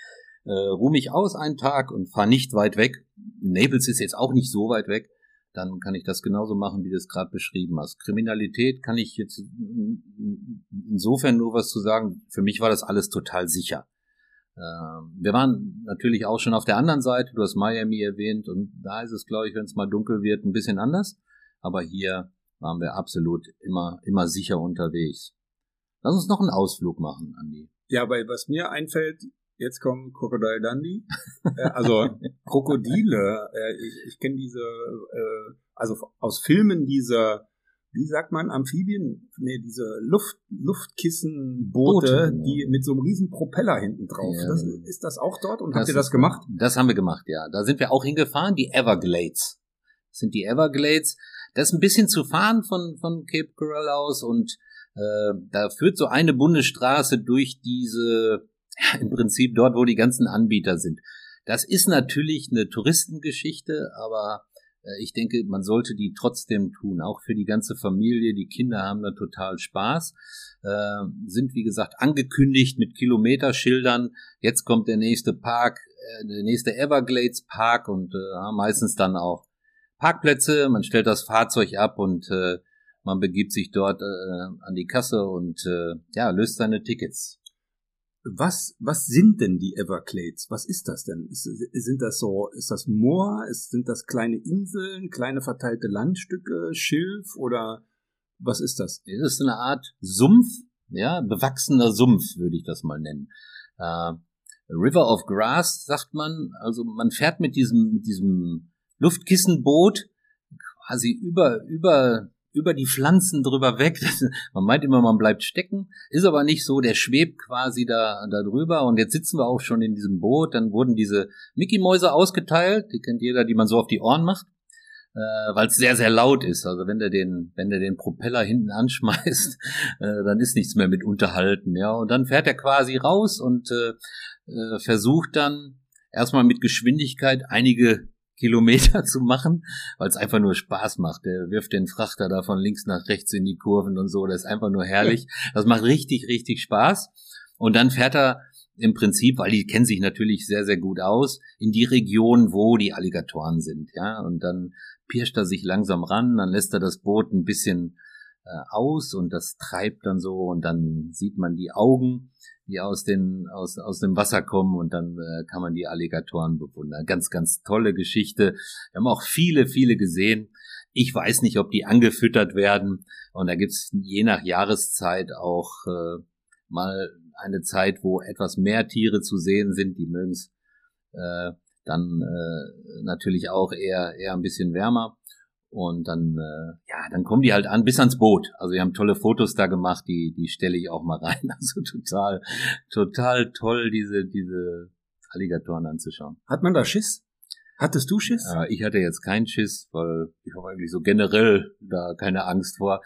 äh, ruhe mich aus einen Tag und fahre nicht weit weg, Naples ist jetzt auch nicht so weit weg, dann kann ich das genauso machen, wie du es gerade beschrieben hast. Kriminalität kann ich jetzt insofern nur was zu sagen. Für mich war das alles total sicher. Ähm, wir waren natürlich auch schon auf der anderen Seite, du hast Miami erwähnt, und da ist es, glaube ich, wenn es mal dunkel wird, ein bisschen anders. Aber hier waren wir absolut immer, immer sicher unterwegs. Lass uns noch einen Ausflug machen, Andi. Ja, weil was mir einfällt, jetzt kommt Crocodile Dundee. äh, also Krokodile, äh, ich, ich kenne diese, äh, also aus Filmen dieser, wie sagt man, Amphibien, nee, diese Luft, Luftkissenboote, Boote, die mit so einem riesen Propeller hinten drauf. Ja. Das, ist das auch dort und das habt ihr das gemacht? Das haben wir gemacht, ja. Da sind wir auch hingefahren, die Everglades. Das sind die Everglades. Das ist ein bisschen zu fahren von, von Cape Coral aus und äh, da führt so eine Bundesstraße durch diese ja, im Prinzip dort, wo die ganzen Anbieter sind. Das ist natürlich eine Touristengeschichte, aber ich denke, man sollte die trotzdem tun, auch für die ganze Familie. Die Kinder haben da total Spaß, äh, sind wie gesagt angekündigt mit Kilometerschildern. Jetzt kommt der nächste Park, äh, der nächste Everglades Park und äh, meistens dann auch Parkplätze. Man stellt das Fahrzeug ab und äh, man begibt sich dort äh, an die Kasse und äh, ja löst seine Tickets. Was, was sind denn die Everglades? Was ist das denn? Ist, sind das so, ist das Moor? Ist, sind das kleine Inseln, kleine verteilte Landstücke, Schilf oder was ist das? Es ist eine Art Sumpf, ja, bewachsener Sumpf, würde ich das mal nennen. Uh, River of Grass, sagt man. Also man fährt mit diesem, mit diesem Luftkissenboot quasi über, über über die Pflanzen drüber weg. man meint immer, man bleibt stecken, ist aber nicht so. Der schwebt quasi da, da drüber und jetzt sitzen wir auch schon in diesem Boot. Dann wurden diese Mickey-Mäuse ausgeteilt, die kennt jeder, die man so auf die Ohren macht, äh, weil es sehr, sehr laut ist. Also wenn der den, wenn der den Propeller hinten anschmeißt, äh, dann ist nichts mehr mit unterhalten. Ja, und dann fährt er quasi raus und äh, äh versucht dann erstmal mit Geschwindigkeit einige Kilometer zu machen, weil es einfach nur Spaß macht. Der wirft den Frachter da von links nach rechts in die Kurven und so. Das ist einfach nur herrlich. Das macht richtig, richtig Spaß. Und dann fährt er im Prinzip, weil die kennen sich natürlich sehr, sehr gut aus, in die Region, wo die Alligatoren sind. Ja, und dann pirscht er sich langsam ran, dann lässt er das Boot ein bisschen aus und das treibt dann so und dann sieht man die Augen die aus, den, aus, aus dem Wasser kommen und dann äh, kann man die Alligatoren bewundern. Ganz, ganz tolle Geschichte. Wir haben auch viele, viele gesehen. Ich weiß nicht, ob die angefüttert werden. Und da gibt's je nach Jahreszeit auch äh, mal eine Zeit, wo etwas mehr Tiere zu sehen sind. Die mögen's äh, dann äh, natürlich auch eher, eher ein bisschen wärmer. Und dann, äh, ja, dann kommen die halt an bis ans Boot. Also wir haben tolle Fotos da gemacht, die, die stelle ich auch mal rein. Also total, total toll, diese, diese Alligatoren anzuschauen. Hat man da Schiss? Hattest du Schiss? Äh, ich hatte jetzt keinen Schiss, weil ich habe eigentlich so generell da keine Angst vor.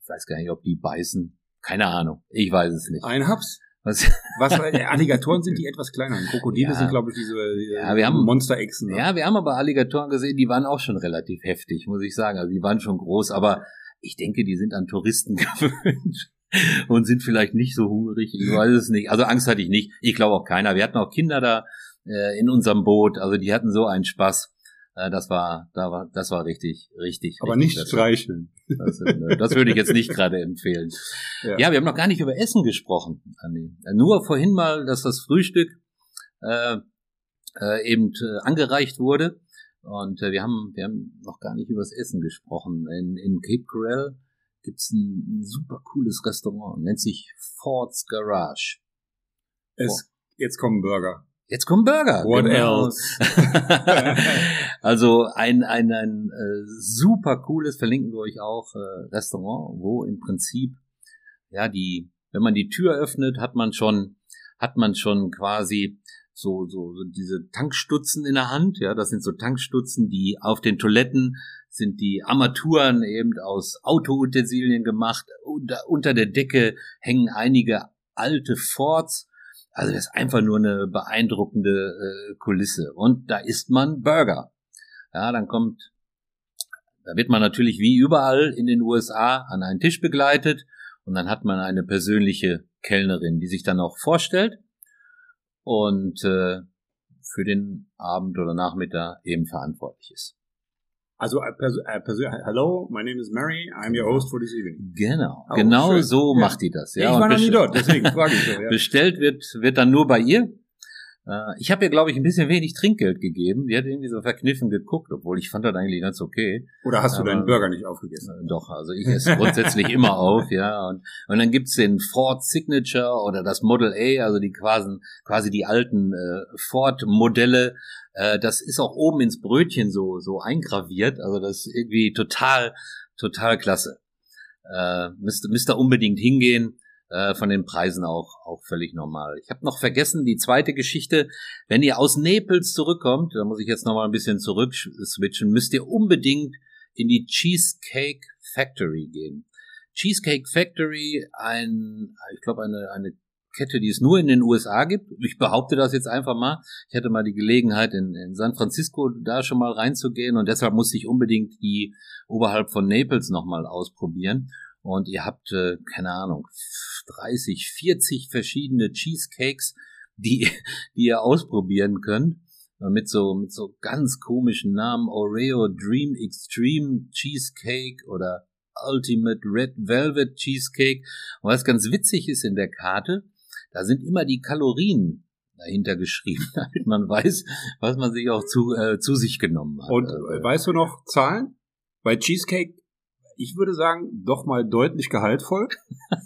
Ich weiß gar nicht, ob die beißen. Keine Ahnung. Ich weiß es nicht. Ein Haps? Was? Was? Alligatoren sind die etwas kleiner. Krokodile ja. sind, glaube ich, diese, diese ja, wir haben, Monsterechsen. Ne? Ja, wir haben aber Alligatoren gesehen, die waren auch schon relativ heftig, muss ich sagen. Also die waren schon groß, aber ich denke, die sind an Touristen gewöhnt und sind vielleicht nicht so hungrig. Ich weiß es nicht. Also Angst hatte ich nicht. Ich glaube auch keiner. Wir hatten auch Kinder da äh, in unserem Boot. Also die hatten so einen Spaß. Äh, das war, da war, das war richtig, richtig. Aber richtig nicht streicheln. Das, äh, das, würde ich jetzt nicht gerade empfehlen. Ja. ja. wir haben noch gar nicht über Essen gesprochen, Andi. Äh, nur vorhin mal, dass das Frühstück äh, äh, eben äh, angereicht wurde. Und äh, wir haben, wir haben noch gar nicht über das Essen gesprochen. In, in Cape Coral gibt's ein, ein super cooles Restaurant, nennt sich Ford's Garage. Es, jetzt kommen Burger. Jetzt kommen Burger. What genau. else? also ein, ein, ein äh, super cooles, verlinken wir euch auch, äh, Restaurant, wo im Prinzip, ja, die, wenn man die Tür öffnet, hat man schon, hat man schon quasi so, so, so diese Tankstutzen in der Hand, ja, das sind so Tankstutzen, die auf den Toiletten sind die Armaturen eben aus Autoutensilien gemacht. Unter, unter der Decke hängen einige alte Forts Also das ist einfach nur eine beeindruckende äh, Kulisse. Und da isst man Burger. Ja, dann kommt, da wird man natürlich wie überall in den USA an einen Tisch begleitet und dann hat man eine persönliche Kellnerin, die sich dann auch vorstellt und äh, für den Abend oder Nachmittag eben verantwortlich ist. Also, äh, äh, hello, my name is Mary, I'm your host for this evening. Genau, oh, genau schön. so ja. macht die das. Ja, ich war noch nie dort, deswegen frage ich so. Ja. Bestellt wird, wird dann nur bei ihr. Äh, ich habe ihr, glaube ich, ein bisschen wenig Trinkgeld gegeben. Die hat irgendwie so verkniffen geguckt, obwohl ich fand das eigentlich ganz okay. Oder hast du Aber, deinen Burger nicht aufgegessen? Äh, doch, also ich esse grundsätzlich immer auf, ja. Und, und dann gibt's den Ford Signature oder das Model A, also die quasi, quasi die alten äh, Ford-Modelle äh, das ist auch oben ins Brötchen so, so eingraviert. Also das ist irgendwie total, total klasse. Äh, müsst, müsst ihr unbedingt hingehen. Äh, von den Preisen auch, auch völlig normal. Ich habe noch vergessen, die zweite Geschichte. Wenn ihr aus Naples zurückkommt, da muss ich jetzt noch mal ein bisschen zurück switchen, müsst ihr unbedingt in die Cheesecake Factory gehen. Cheesecake Factory, ein, ich glaube, eine, eine Kette, die es nur in den USA gibt. Ich behaupte das jetzt einfach mal. Ich hatte mal die Gelegenheit, in, in San Francisco da schon mal reinzugehen und deshalb musste ich unbedingt die oberhalb von Naples nochmal ausprobieren. Und ihr habt, äh, keine Ahnung, 30, 40 verschiedene Cheesecakes, die, die ihr ausprobieren könnt. Mit so, mit so ganz komischen Namen. Oreo Dream Extreme Cheesecake oder Ultimate Red Velvet Cheesecake. Und was ganz witzig ist in der Karte, da sind immer die Kalorien dahinter geschrieben, damit man weiß, was man sich auch zu, äh, zu sich genommen hat. Und also, weißt du noch Zahlen? Bei Cheesecake, ich würde sagen, doch mal deutlich gehaltvoll.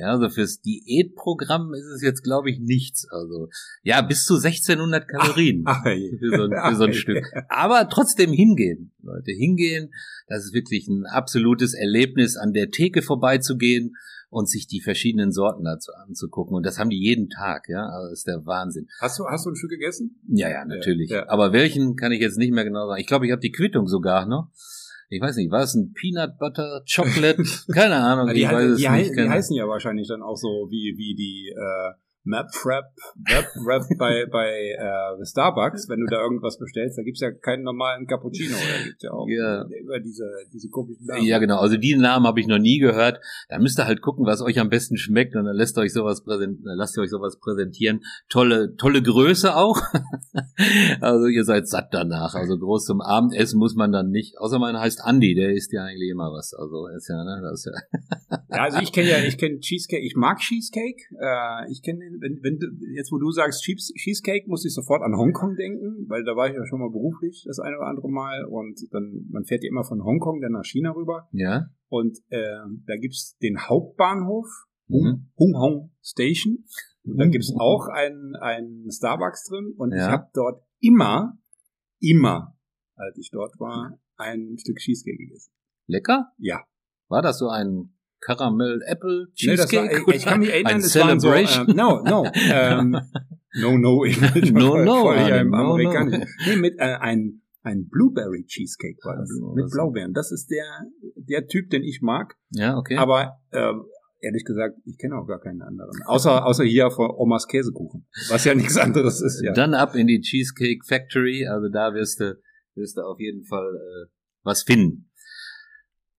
Ja, also fürs Diätprogramm ist es jetzt, glaube ich, nichts. Also ja, bis zu 1600 Kalorien ach, ach, für so ein, für so ein Stück. Aber trotzdem hingehen, Leute, hingehen. Das ist wirklich ein absolutes Erlebnis, an der Theke vorbeizugehen und sich die verschiedenen Sorten dazu anzugucken. Und das haben die jeden Tag, ja. Also das ist der Wahnsinn. Hast du, hast du ein Stück gegessen? Ja, ja, natürlich. Ja, ja. Aber welchen kann ich jetzt nicht mehr genau sagen. Ich glaube, ich habe die Quittung sogar noch. Ich weiß nicht, war es ein Peanut Butter Chocolate? Keine Ahnung. die, ich weiß die, es nicht. die heißen ja wahrscheinlich dann auch so wie, wie die äh, MapFrap, MapFrap bei, bei äh, Starbucks, wenn du da irgendwas bestellst, da gibt's ja keinen normalen Cappuccino, da gibt's ja auch ja. über diese, diese komischen Namen. Ja, genau, also die Namen habe ich noch nie gehört. Da müsst ihr halt gucken, was euch am besten schmeckt und dann lasst euch sowas präsentieren, lasst ihr euch sowas präsentieren. Tolle, tolle Größe auch. also ihr seid satt danach. Also groß zum Abendessen muss man dann nicht, außer man heißt Andy, der isst ja eigentlich immer was. Also ist ja, ne, das ist ja. ja, also ich kenne ja, ich kenne Cheesecake, ich mag Cheesecake, äh, ich kenne wenn, wenn du, jetzt wo du sagst Cheesecake, muss ich sofort an Hongkong denken, weil da war ich ja schon mal beruflich das eine oder andere Mal und dann, man fährt ja immer von Hongkong dann nach China rüber. Ja. Und äh, da gibt's den Hauptbahnhof, mhm. Hung Hong Station. Und da gibt's mhm. auch einen, einen Starbucks drin und ja. ich habe dort immer, immer, als ich dort war, ein Stück Cheesecake gegessen. Lecker? Ja. War das so ein Caramel Apple Cheesecake? Nee, war, ich kann mich erinnern, es Celebration. So, äh, no, no. Ähm, no, no. Ich no, no. Voll, ja, im no, no. Nee, mit äh, ein, ein Blueberry Cheesecake war das. Also, mit Blaubeeren. Das ist der, der Typ, den ich mag. Ja, okay. Aber äh, ehrlich gesagt, ich kenne auch gar keinen anderen. Außer, außer hier von Omas Käsekuchen. Was ja nichts anderes ist, ja. Dann ab in die Cheesecake Factory. Also da wirst du, wirst du auf jeden Fall äh, was finden.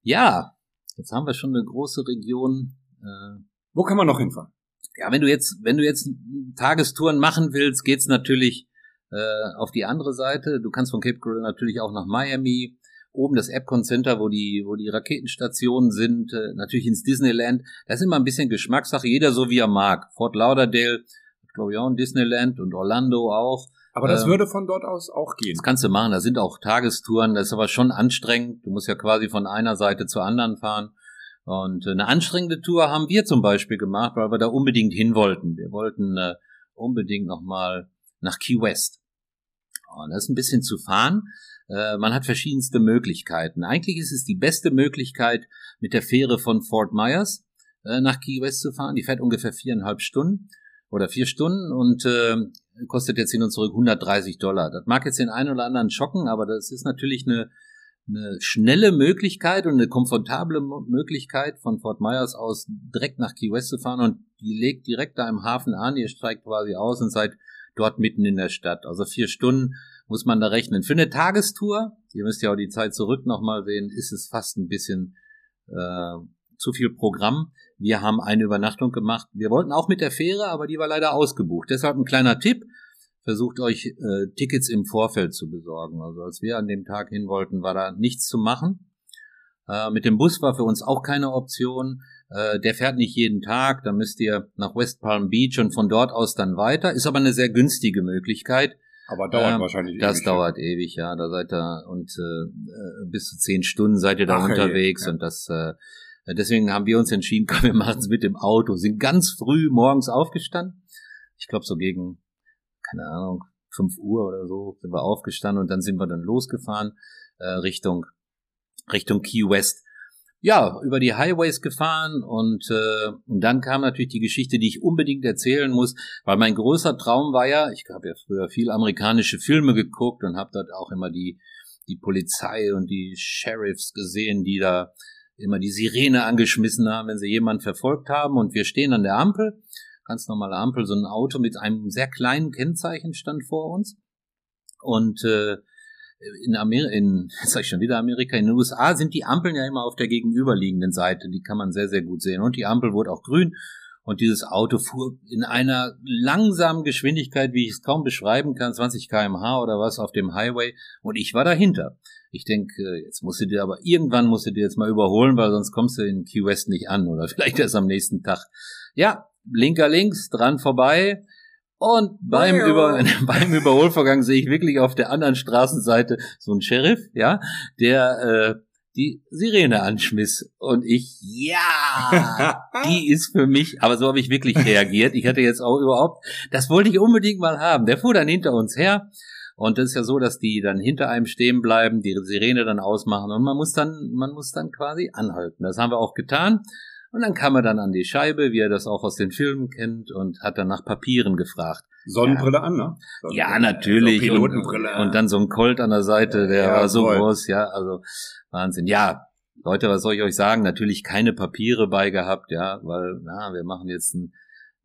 Ja, Jetzt haben wir schon eine große Region. Äh, Wo kann man noch hinfahren? Ja, wenn du jetzt, wenn du jetzt Tagestouren machen willst, geht's natürlich äh, auf die andere Seite. Du kannst von Cape Coral natürlich auch nach Miami, oben das Epcon Center, wo die, wo die Raketenstationen sind, äh, natürlich ins Disneyland. Das ist immer ein bisschen Geschmackssache, jeder so wie er mag. Fort Lauderdale, glaube ich auch ein Disneyland und Orlando auch. Aber das ähm, würde von dort aus auch gehen. Das kannst du machen. Da sind auch Tagestouren. Das ist aber schon anstrengend. Du musst ja quasi von einer Seite zur anderen fahren. Und äh, eine anstrengende Tour haben wir zum Beispiel gemacht, weil wir da unbedingt hin wollten. Wir wollten äh, unbedingt nochmal nach Key West. Und das ist ein bisschen zu fahren. Äh, man hat verschiedenste Möglichkeiten. Eigentlich ist es die beste Möglichkeit, mit der Fähre von Fort Myers äh, nach Key West zu fahren. Die fährt ungefähr viereinhalb Stunden oder vier Stunden und äh, kostet jetzt hin und zurück 130 Dollar. Das mag jetzt den einen oder anderen schocken, aber das ist natürlich eine eine schnelle Möglichkeit und eine komfortable Möglichkeit von Fort Myers aus direkt nach Key West zu fahren und die legt direkt da im Hafen an, ihr steigt quasi aus und seid dort mitten in der Stadt. Also vier Stunden muss man da rechnen. Für eine Tagestour, ihr müsst ja auch die Zeit zurück nochmal sehen, ist es fast ein bisschen äh, zu viel Programm. Wir haben eine Übernachtung gemacht. Wir wollten auch mit der Fähre, aber die war leider ausgebucht. Deshalb ein kleiner Tipp versucht euch äh, Tickets im Vorfeld zu besorgen. Also als wir an dem Tag hin wollten, war da nichts zu machen. Äh, mit dem Bus war für uns auch keine Option. Äh, der fährt nicht jeden Tag, da müsst ihr nach West Palm Beach und von dort aus dann weiter. Ist aber eine sehr günstige Möglichkeit. Aber dauert ähm, wahrscheinlich Das ewig, dauert ja. ewig, ja. Da seid ihr und äh, bis zu zehn Stunden seid ihr da Ach, unterwegs ja. und das äh, deswegen haben wir uns entschieden, komm, wir machen es mit dem Auto. Sind ganz früh morgens aufgestanden. Ich glaube so gegen keine Ahnung, fünf Uhr oder so sind wir aufgestanden und dann sind wir dann losgefahren äh, Richtung Richtung Key West. Ja, über die Highways gefahren und, äh, und dann kam natürlich die Geschichte, die ich unbedingt erzählen muss, weil mein größer Traum war ja, ich habe ja früher viel amerikanische Filme geguckt und habe dort auch immer die die Polizei und die Sheriffs gesehen, die da immer die Sirene angeschmissen haben, wenn sie jemanden verfolgt haben und wir stehen an der Ampel ganz normale Ampel, so ein Auto mit einem sehr kleinen Kennzeichen stand vor uns. Und äh, in Amerika, in, sag ich schon wieder Amerika, in den USA sind die Ampeln ja immer auf der gegenüberliegenden Seite, die kann man sehr, sehr gut sehen. Und die Ampel wurde auch grün und dieses Auto fuhr in einer langsamen Geschwindigkeit, wie ich es kaum beschreiben kann, 20 kmh oder was auf dem Highway und ich war dahinter. Ich denke, jetzt musst du dir aber irgendwann musst du dir jetzt mal überholen, weil sonst kommst du in Key West nicht an oder vielleicht erst am nächsten Tag. Ja, Blinker links, dran vorbei. Und beim, Über, beim Überholvorgang sehe ich wirklich auf der anderen Straßenseite so einen Sheriff, ja, der äh, die Sirene anschmiss. Und ich, ja, die ist für mich, aber so habe ich wirklich reagiert. Ich hatte jetzt auch überhaupt, das wollte ich unbedingt mal haben. Der fuhr dann hinter uns her. Und das ist ja so, dass die dann hinter einem stehen bleiben, die Sirene dann ausmachen und man muss dann, man muss dann quasi anhalten. Das haben wir auch getan. Und dann kam er dann an die Scheibe, wie er das auch aus den Filmen kennt, und hat dann nach Papieren gefragt. Sonnenbrille ja. an, ne? Sonnenbrille. Ja, natürlich. So Pilotenbrille. Und, und, dann so ein Colt an der Seite, der ja, war so voll. groß, ja, also Wahnsinn. Ja, Leute, was soll ich euch sagen? Natürlich keine Papiere bei gehabt, ja, weil, na, wir machen jetzt einen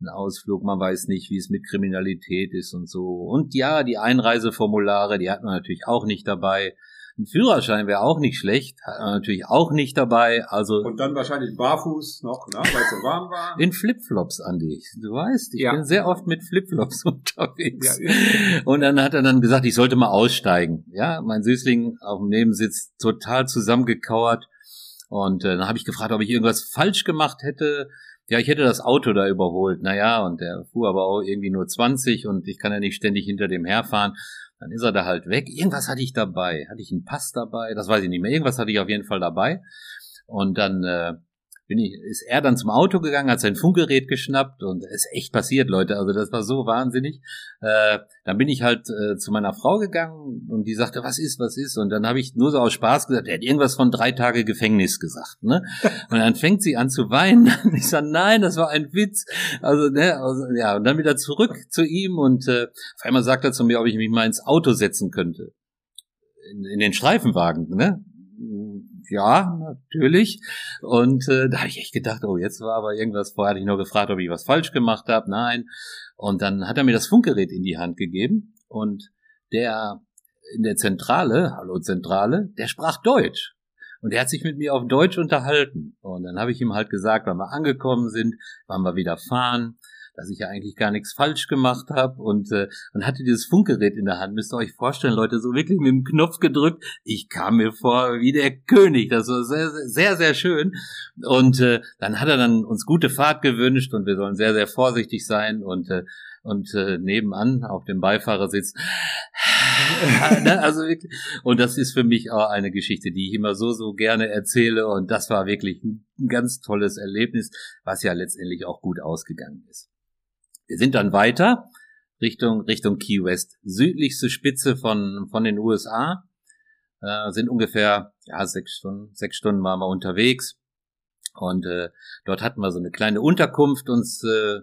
Ausflug, man weiß nicht, wie es mit Kriminalität ist und so. Und ja, die Einreiseformulare, die hat man natürlich auch nicht dabei. Ein Führerschein wäre auch nicht schlecht, hat man natürlich auch nicht dabei. Also und dann wahrscheinlich barfuß noch, ne, weil es so warm war. In Flipflops, Andi. Du weißt, ich ja. bin sehr oft mit Flipflops unterwegs. Ja, und dann hat er dann gesagt, ich sollte mal aussteigen. Ja, mein Süßling auf dem Nebensitz total zusammengekauert. Und äh, dann habe ich gefragt, ob ich irgendwas falsch gemacht hätte. Ja, ich hätte das Auto da überholt. Naja, und der fuhr aber auch irgendwie nur 20 und ich kann ja nicht ständig hinter dem herfahren. Dann ist er da halt weg. Irgendwas hatte ich dabei. Hatte ich einen Pass dabei? Das weiß ich nicht mehr. Irgendwas hatte ich auf jeden Fall dabei. Und dann äh, bin ich, ist er dann zum Auto gegangen, hat sein Funkgerät geschnappt und es ist echt passiert, Leute. Also das war so wahnsinnig. Äh, dann bin ich halt äh, zu meiner Frau gegangen und die sagte, was ist, was ist? Und dann habe ich nur so aus Spaß gesagt, er hat irgendwas von drei Tage Gefängnis gesagt. Ne? Und dann fängt sie an zu weinen. ich sage, nein, das war ein Witz. Also, ne, also, ja, und dann wieder zurück zu ihm und äh, auf einmal sagt er zu mir, ob ich mich mal ins Auto setzen könnte. In, in den Streifenwagen, ne? Ja, natürlich. Und äh, da habe ich echt gedacht, oh, jetzt war aber irgendwas, vorher hatte ich nur gefragt, ob ich was falsch gemacht habe. Nein. Und dann hat er mir das Funkgerät in die Hand gegeben und der in der Zentrale, hallo Zentrale, der sprach Deutsch. Und er hat sich mit mir auf Deutsch unterhalten. Und dann habe ich ihm halt gesagt, wann wir angekommen sind, wann wir wieder fahren dass ich ja eigentlich gar nichts falsch gemacht habe und, äh, und hatte dieses Funkgerät in der Hand. Müsst ihr euch vorstellen, Leute, so wirklich mit dem Knopf gedrückt. Ich kam mir vor wie der König. Das war sehr, sehr, sehr schön. Und äh, dann hat er dann uns gute Fahrt gewünscht und wir sollen sehr, sehr vorsichtig sein und äh, und äh, nebenan auf dem Beifahrersitz. Ne, also wirklich. Und das ist für mich auch eine Geschichte, die ich immer so, so gerne erzähle. Und das war wirklich ein ganz tolles Erlebnis, was ja letztendlich auch gut ausgegangen ist. Wir sind dann weiter Richtung, Richtung Key West, südlichste Spitze von, von den USA, äh, sind ungefähr, ja, sechs Stunden, sechs Stunden waren wir unterwegs. Und äh, dort hatten wir so eine kleine Unterkunft uns äh,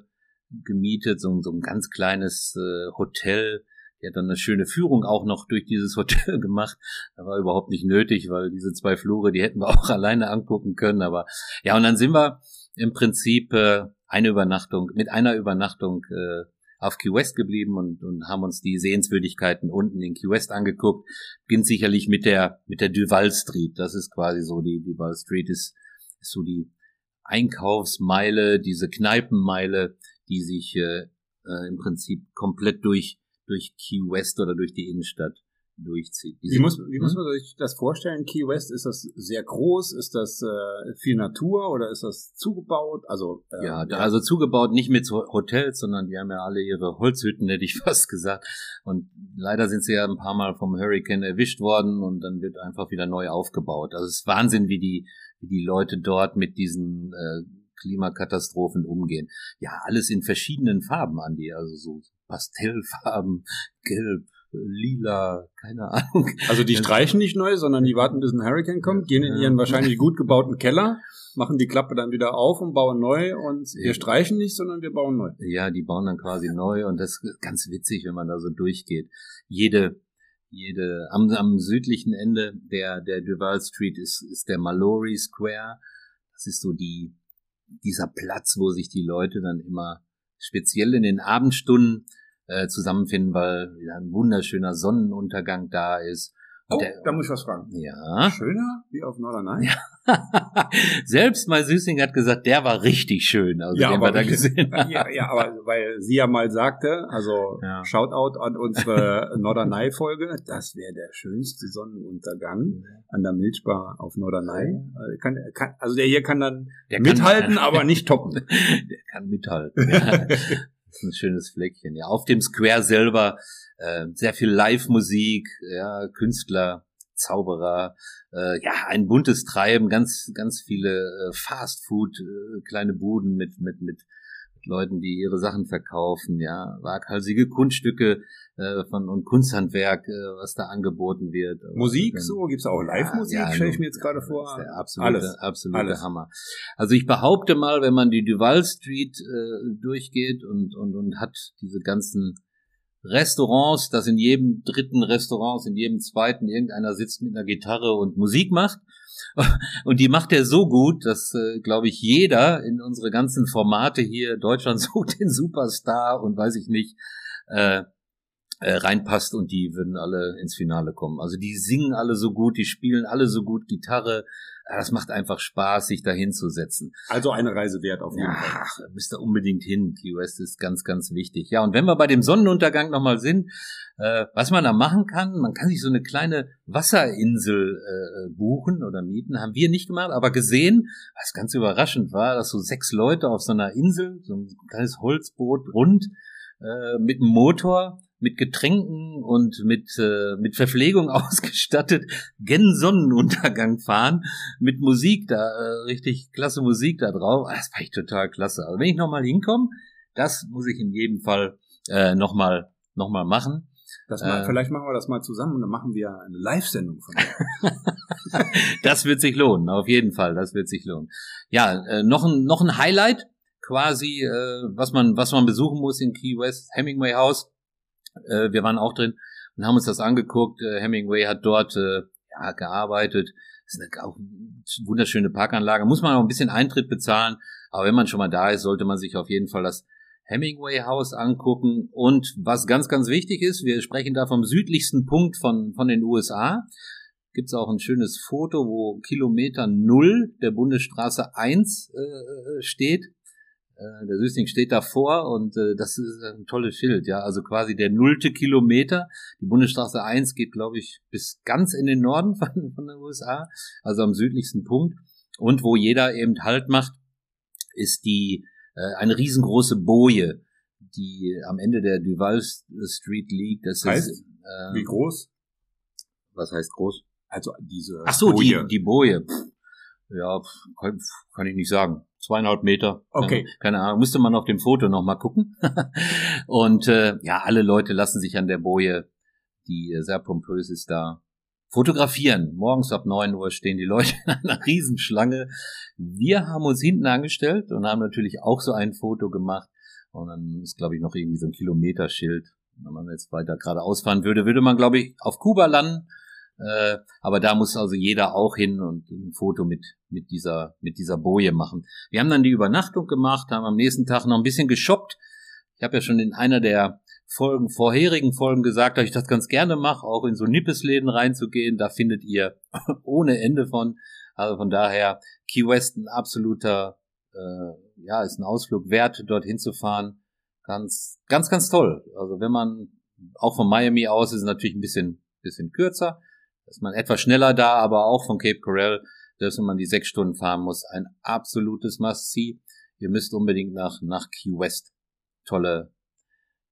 gemietet, so, so ein ganz kleines äh, Hotel. die hat dann eine schöne Führung auch noch durch dieses Hotel gemacht. Da war überhaupt nicht nötig, weil diese zwei Flure, die hätten wir auch alleine angucken können. Aber ja, und dann sind wir im Prinzip äh, eine Übernachtung, mit einer Übernachtung äh, auf Key West geblieben und, und haben uns die Sehenswürdigkeiten unten in Key West angeguckt. Beginnt sicherlich mit der, mit der Duval Street. Das ist quasi so, die Duval Street ist, ist so die Einkaufsmeile, diese Kneipenmeile, die sich äh, äh, im Prinzip komplett durch, durch Key West oder durch die Innenstadt durchzieht. Wie muss, wie muss man sich das vorstellen? Key West, ist das sehr groß? Ist das äh, viel Natur oder ist das zugebaut? Also äh, ja, da, also zugebaut nicht mit Hotels, sondern die haben ja alle ihre Holzhütten, hätte ich fast gesagt. Und leider sind sie ja ein paar Mal vom Hurricane erwischt worden und dann wird einfach wieder neu aufgebaut. Also es ist Wahnsinn, wie die, wie die Leute dort mit diesen äh, Klimakatastrophen umgehen. Ja, alles in verschiedenen Farben, Andi, also so Pastellfarben, gelb, lila, keine Ahnung. Also die streichen nicht neu, sondern die warten, bis ein Hurricane kommt, gehen in ihren wahrscheinlich gut gebauten Keller, machen die Klappe dann wieder auf und bauen neu und wir streichen nicht, sondern wir bauen neu. Ja, die bauen dann quasi neu und das ist ganz witzig, wenn man da so durchgeht. Jede jede am, am südlichen Ende der der Duval Street ist ist der Mallory Square. Das ist so die dieser Platz, wo sich die Leute dann immer speziell in den Abendstunden äh, zusammenfinden, weil wieder ein wunderschöner Sonnenuntergang da ist. Oh, der, da muss ich was fragen. Ja. Schöner wie auf Norderney? Ja. Selbst mein Süßling hat gesagt, der war richtig schön, also ja, den aber wir da gesehen Ja, ja, aber weil sie ja mal sagte, also ja. Shoutout an unsere Norderney-Folge, das wäre der schönste Sonnenuntergang an der Milchbar auf Norderney. Also, kann, kann, also der hier kann dann der mithalten, kann, aber nicht toppen. Der kann mithalten. Ja. Das ist ein schönes Fleckchen. Ja, auf dem Square selber äh, sehr viel Live-Musik, ja, Künstler, Zauberer, äh, ja, ein buntes Treiben, ganz, ganz viele äh, Fast-Food, äh, kleine Buden mit, mit, mit Leuten, die ihre Sachen verkaufen, ja, waghalsige Kunststücke äh, von und Kunsthandwerk, äh, was da angeboten wird. Musik, dann, so gibt's auch Live-Musik, ja, ja, stelle ich mir jetzt gerade vor. Das ist der absolute, Alles. absolute Alles. Hammer. Also ich behaupte mal, wenn man die Duval Street äh, durchgeht und und und hat diese ganzen Restaurants, dass in jedem dritten Restaurant, in jedem zweiten irgendeiner sitzt mit einer Gitarre und Musik macht. Und die macht er so gut, dass, äh, glaube ich, jeder in unsere ganzen Formate hier, Deutschland sucht den Superstar und weiß ich nicht, äh, äh, reinpasst und die würden alle ins Finale kommen. Also die singen alle so gut, die spielen alle so gut Gitarre. Das macht einfach Spaß, sich da hinzusetzen. Also eine Reise wert auf jeden ja, Fall. Ach, müsst ihr unbedingt hin. Key West ist ganz, ganz wichtig. Ja, und wenn wir bei dem Sonnenuntergang nochmal sind, äh, was man da machen kann, man kann sich so eine kleine Wasserinsel äh, buchen oder mieten. Haben wir nicht gemacht, aber gesehen, was ganz überraschend war, dass so sechs Leute auf so einer Insel, so ein kleines Holzboot rund, äh, mit einem Motor mit Getränken und mit, äh, mit Verpflegung ausgestattet gen Sonnenuntergang fahren, mit Musik da, äh, richtig klasse Musik da drauf. Ah, das war echt total klasse. Also wenn ich nochmal hinkomme, das muss ich in jedem Fall äh, nochmal noch mal machen. Das mal, äh, vielleicht machen wir das mal zusammen und dann machen wir eine Live-Sendung von dir. das wird sich lohnen, auf jeden Fall, das wird sich lohnen. Ja, äh, noch, ein, noch ein Highlight quasi, äh, was man was man besuchen muss in Key West, Hemingway House. Äh, wir waren auch drin und haben uns das angeguckt. Äh, Hemingway hat dort äh, ja, gearbeitet. Das ist eine auch wunderschöne Parkanlage. Muss man auch ein bisschen Eintritt bezahlen. Aber wenn man schon mal da ist, sollte man sich auf jeden Fall das Hemingway House angucken. Und was ganz, ganz wichtig ist, wir sprechen da vom südlichsten Punkt von, von den USA. Gibt's auch ein schönes Foto, wo Kilometer Null der Bundesstraße 1 äh, steht. Äh, der Süßling steht davor und äh, das ist ein tolles Schild, ja. Also quasi der nullte Kilometer. Die Bundesstraße 1 geht, glaube ich, bis ganz in den Norden von, von den USA, also am südlichsten Punkt. Und wo jeder eben Halt macht, ist die äh, eine riesengroße Boje, die am Ende der Duval Street liegt. Das heißt, ist, äh, wie groß? Was heißt groß? Also diese Ach so, Boje. die die Boje. Pff, ja, pff, kann, kann ich nicht sagen zweieinhalb Meter. Okay. Keine, Ahnung, müsste man auf dem Foto nochmal gucken. und äh, ja, alle Leute lassen sich an der Boje, die äh, sehr pompös ist, da fotografieren. Morgens ab neun Uhr stehen die Leute in einer Riesenschlange. Wir haben uns hinten angestellt und haben natürlich auch so ein Foto gemacht. Und dann ist, glaube ich, noch irgendwie so ein Kilometerschild. wenn man jetzt weiter geradeaus fahren würde, würde man, glaube ich, auf Kuba landen. Äh, aber da muss also jeder auch hin und ein Foto mit, mit dieser, mit dieser Boje machen. Wir haben dann die Übernachtung gemacht, haben am nächsten Tag noch ein bisschen geshoppt. Ich habe ja schon in einer der Folgen, vorherigen Folgen gesagt, dass ich das ganz gerne mache, auch in so Nippesläden reinzugehen. Da findet ihr ohne Ende von. Also von daher, Key West ein absoluter, äh, ja, ist ein Ausflug wert, dorthin zu fahren. Ganz, ganz, ganz toll. Also wenn man, auch von Miami aus ist es natürlich ein bisschen, bisschen kürzer. Ist man etwas schneller da, aber auch von Cape Coral, dass man die sechs Stunden fahren muss, ein absolutes Must-See. Ihr müsst unbedingt nach, nach Key West. Tolle,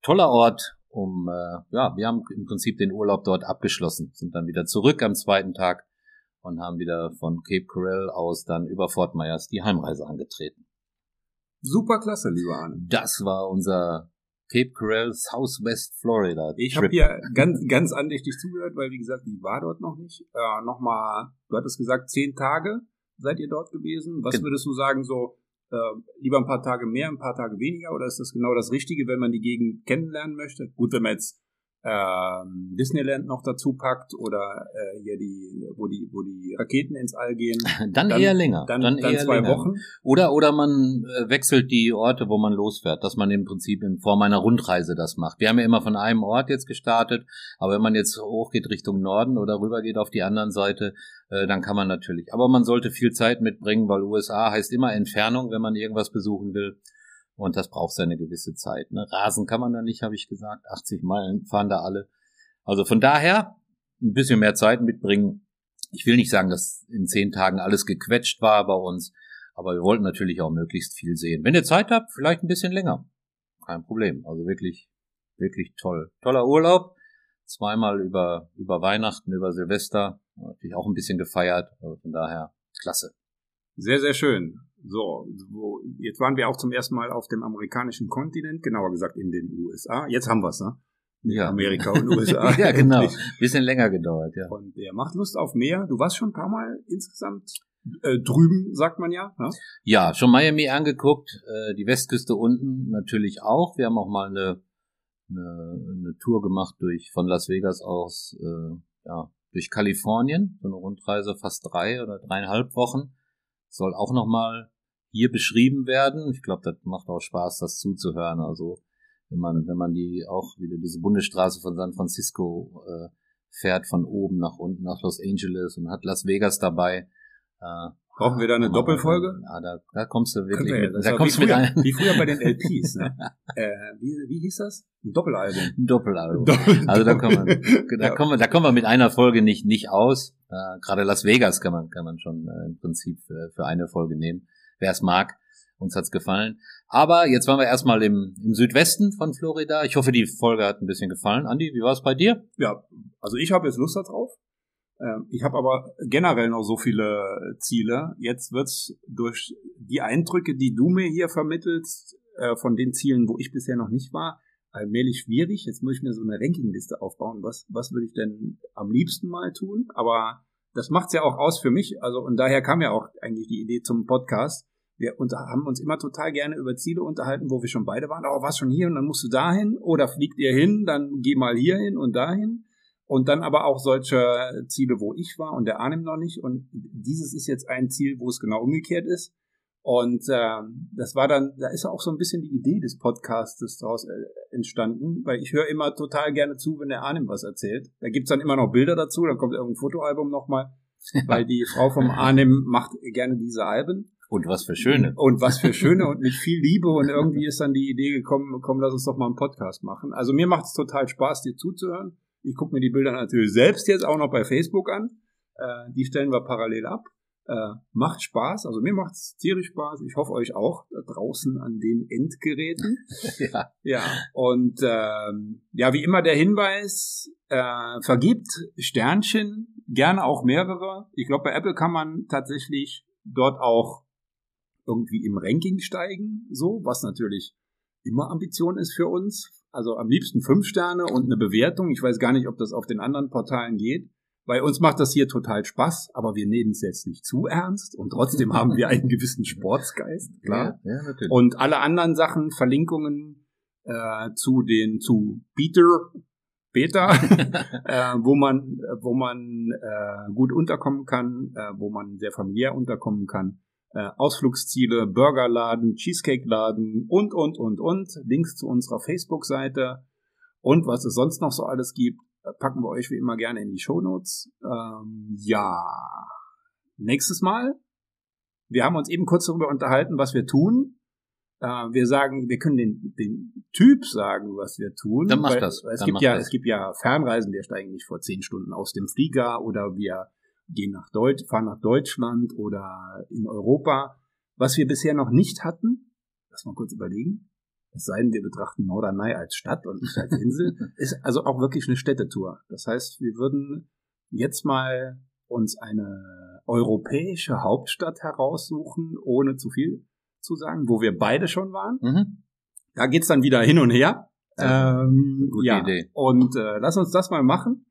toller Ort, um, äh, ja, wir haben im Prinzip den Urlaub dort abgeschlossen, sind dann wieder zurück am zweiten Tag und haben wieder von Cape Coral aus dann über Fort Myers die Heimreise angetreten. Super klasse, lieber Arne. Das war unser Cape Coral, Southwest Florida. Ich habe hier ganz, ganz andächtig zugehört, weil wie gesagt, ich war dort noch nicht. Äh, Nochmal, du hattest gesagt, zehn Tage seid ihr dort gewesen. Was würdest du sagen, so äh, lieber ein paar Tage mehr, ein paar Tage weniger? Oder ist das genau das Richtige, wenn man die Gegend kennenlernen möchte? Gut, wenn man jetzt ähm, Disneyland noch dazu packt oder äh, hier die, wo die, wo die Raketen ins All gehen. Dann, dann eher länger. Dann, dann, dann zwei länger. Wochen. Oder oder man äh, wechselt die Orte, wo man losfährt, dass man im Prinzip in Form einer Rundreise das macht. Wir haben ja immer von einem Ort jetzt gestartet, aber wenn man jetzt hochgeht Richtung Norden oder rüber geht auf die anderen Seite, äh, dann kann man natürlich. Aber man sollte viel Zeit mitbringen, weil USA heißt immer Entfernung, wenn man irgendwas besuchen will. Und das braucht seine gewisse Zeit. Ne? Rasen kann man da nicht, habe ich gesagt. 80 Meilen fahren da alle. Also von daher ein bisschen mehr Zeit mitbringen. Ich will nicht sagen, dass in zehn Tagen alles gequetscht war bei uns, aber wir wollten natürlich auch möglichst viel sehen. Wenn ihr Zeit habt, vielleicht ein bisschen länger. Kein Problem. Also wirklich, wirklich toll. Toller Urlaub. Zweimal über, über Weihnachten, über Silvester. Natürlich auch ein bisschen gefeiert. Also von daher, klasse. Sehr, sehr schön. So, wo, jetzt waren wir auch zum ersten Mal auf dem amerikanischen Kontinent, genauer gesagt in den USA. Jetzt haben wir's, ne? Ja. Amerika und USA. ja, genau. Bisschen länger gedauert, ja. Und der macht Lust auf mehr. Du warst schon ein paar Mal insgesamt äh, drüben, sagt man ja. Ne? Ja, schon Miami angeguckt, äh, die Westküste unten natürlich auch. Wir haben auch mal eine, eine, eine Tour gemacht durch von Las Vegas aus, äh, ja, durch Kalifornien, so eine Rundreise fast drei oder dreieinhalb Wochen soll auch nochmal hier beschrieben werden. Ich glaube, das macht auch Spaß, das zuzuhören. Also wenn man, wenn man die auch wieder diese Bundesstraße von San Francisco äh, fährt von oben nach unten nach Los Angeles und hat Las Vegas dabei. Äh, Brauchen wir da eine Doppelfolge? Ja, da, da kommst du wirklich wir, mit, da kommst du mit ein. Wie früher bei den LPs, ne? äh, wie, wie hieß das? Ein Doppelalbum. Ein Doppelalbum. Doppel also da kommen wir, da kommen wir, da kommen wir mit einer Folge nicht, nicht aus. Äh, Gerade Las Vegas kann man, kann man schon äh, im Prinzip für, für eine Folge nehmen. Wer es mag, uns hat's gefallen. Aber jetzt waren wir erstmal im, im Südwesten von Florida. Ich hoffe, die Folge hat ein bisschen gefallen. Andi, wie war es bei dir? Ja, also ich habe jetzt Lust darauf. Ähm, ich habe aber generell noch so viele Ziele. Jetzt wird's durch die Eindrücke, die du mir hier vermittelst, äh, von den Zielen, wo ich bisher noch nicht war, allmählich schwierig. Jetzt muss ich mir so eine Rankingliste aufbauen. Was, was würde ich denn am liebsten mal tun? Aber das macht's ja auch aus für mich. Also, und daher kam ja auch eigentlich die Idee zum Podcast. Wir haben uns immer total gerne über Ziele unterhalten, wo wir schon beide waren. Oh, was schon hier und dann musst du dahin oder fliegt ihr hin, dann geh mal hier hin und dahin. Und dann aber auch solche Ziele, wo ich war und der Arnim noch nicht. Und dieses ist jetzt ein Ziel, wo es genau umgekehrt ist. Und äh, das war dann, da ist auch so ein bisschen die Idee des Podcasts daraus äh, entstanden, weil ich höre immer total gerne zu, wenn der Arnim was erzählt. Da gibt's dann immer noch Bilder dazu, dann kommt irgendein Fotoalbum nochmal, weil die Frau vom Arnim macht gerne diese Alben. Und was für schöne. Und was für schöne und mit viel Liebe und irgendwie ist dann die Idee gekommen, komm, lass uns doch mal einen Podcast machen. Also mir macht es total Spaß, dir zuzuhören. Ich gucke mir die Bilder natürlich selbst jetzt auch noch bei Facebook an. Äh, die stellen wir parallel ab. Äh, macht Spaß, also mir macht es tierisch Spaß. Ich hoffe euch auch da draußen an den Endgeräten. ja. Ja, und ähm, ja, wie immer der Hinweis, äh, vergibt Sternchen, gerne auch mehrere. Ich glaube, bei Apple kann man tatsächlich dort auch irgendwie im Ranking steigen, so, was natürlich immer Ambition ist für uns. Also am liebsten fünf Sterne und eine Bewertung. Ich weiß gar nicht, ob das auf den anderen Portalen geht. Bei uns macht das hier total Spaß, aber wir nehmen es jetzt nicht zu ernst und trotzdem haben wir einen gewissen Sportsgeist, klar. Ja, ja, natürlich. Und alle anderen Sachen, Verlinkungen, äh, zu den zu Peter Beta, äh, wo man wo man äh, gut unterkommen kann, äh, wo man sehr familiär unterkommen kann. Äh, Ausflugsziele, Burgerladen, Cheesecake-Laden und und und und Links zu unserer Facebook-Seite und was es sonst noch so alles gibt, äh, packen wir euch wie immer gerne in die Shownotes. Ähm, ja, nächstes Mal. Wir haben uns eben kurz darüber unterhalten, was wir tun. Äh, wir sagen, wir können den, den Typ sagen, was wir tun. Dann mach das. Es Dann gibt ja, das. es gibt ja Fernreisen, wir steigen nicht vor zehn Stunden aus dem Flieger oder wir gehen nach Deutsch, fahren nach Deutschland oder in Europa. Was wir bisher noch nicht hatten, lass mal kurz überlegen. Es sei denn, wir betrachten Norderney als Stadt und nicht als Insel, ist also auch wirklich eine Städtetour. Das heißt, wir würden jetzt mal uns eine europäische Hauptstadt heraussuchen, ohne zu viel zu sagen, wo wir beide schon waren. Mhm. Da geht's dann wieder hin und her. Ähm, gute ja. Idee. Und äh, lass uns das mal machen.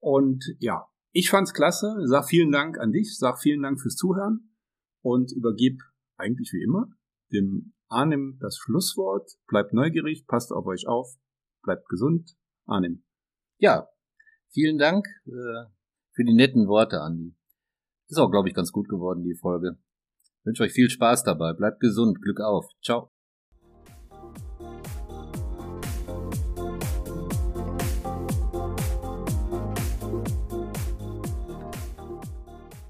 Und ja, ich fand's klasse. Sag vielen Dank an dich. Sag vielen Dank fürs Zuhören und übergib eigentlich wie immer dem Arnim das Schlusswort. Bleibt neugierig, passt auf euch auf, bleibt gesund. Arnim. Ja, vielen Dank äh, für die netten Worte, Andi. Ist auch, glaube ich, ganz gut geworden, die Folge. wünsche euch viel Spaß dabei. Bleibt gesund. Glück auf. Ciao.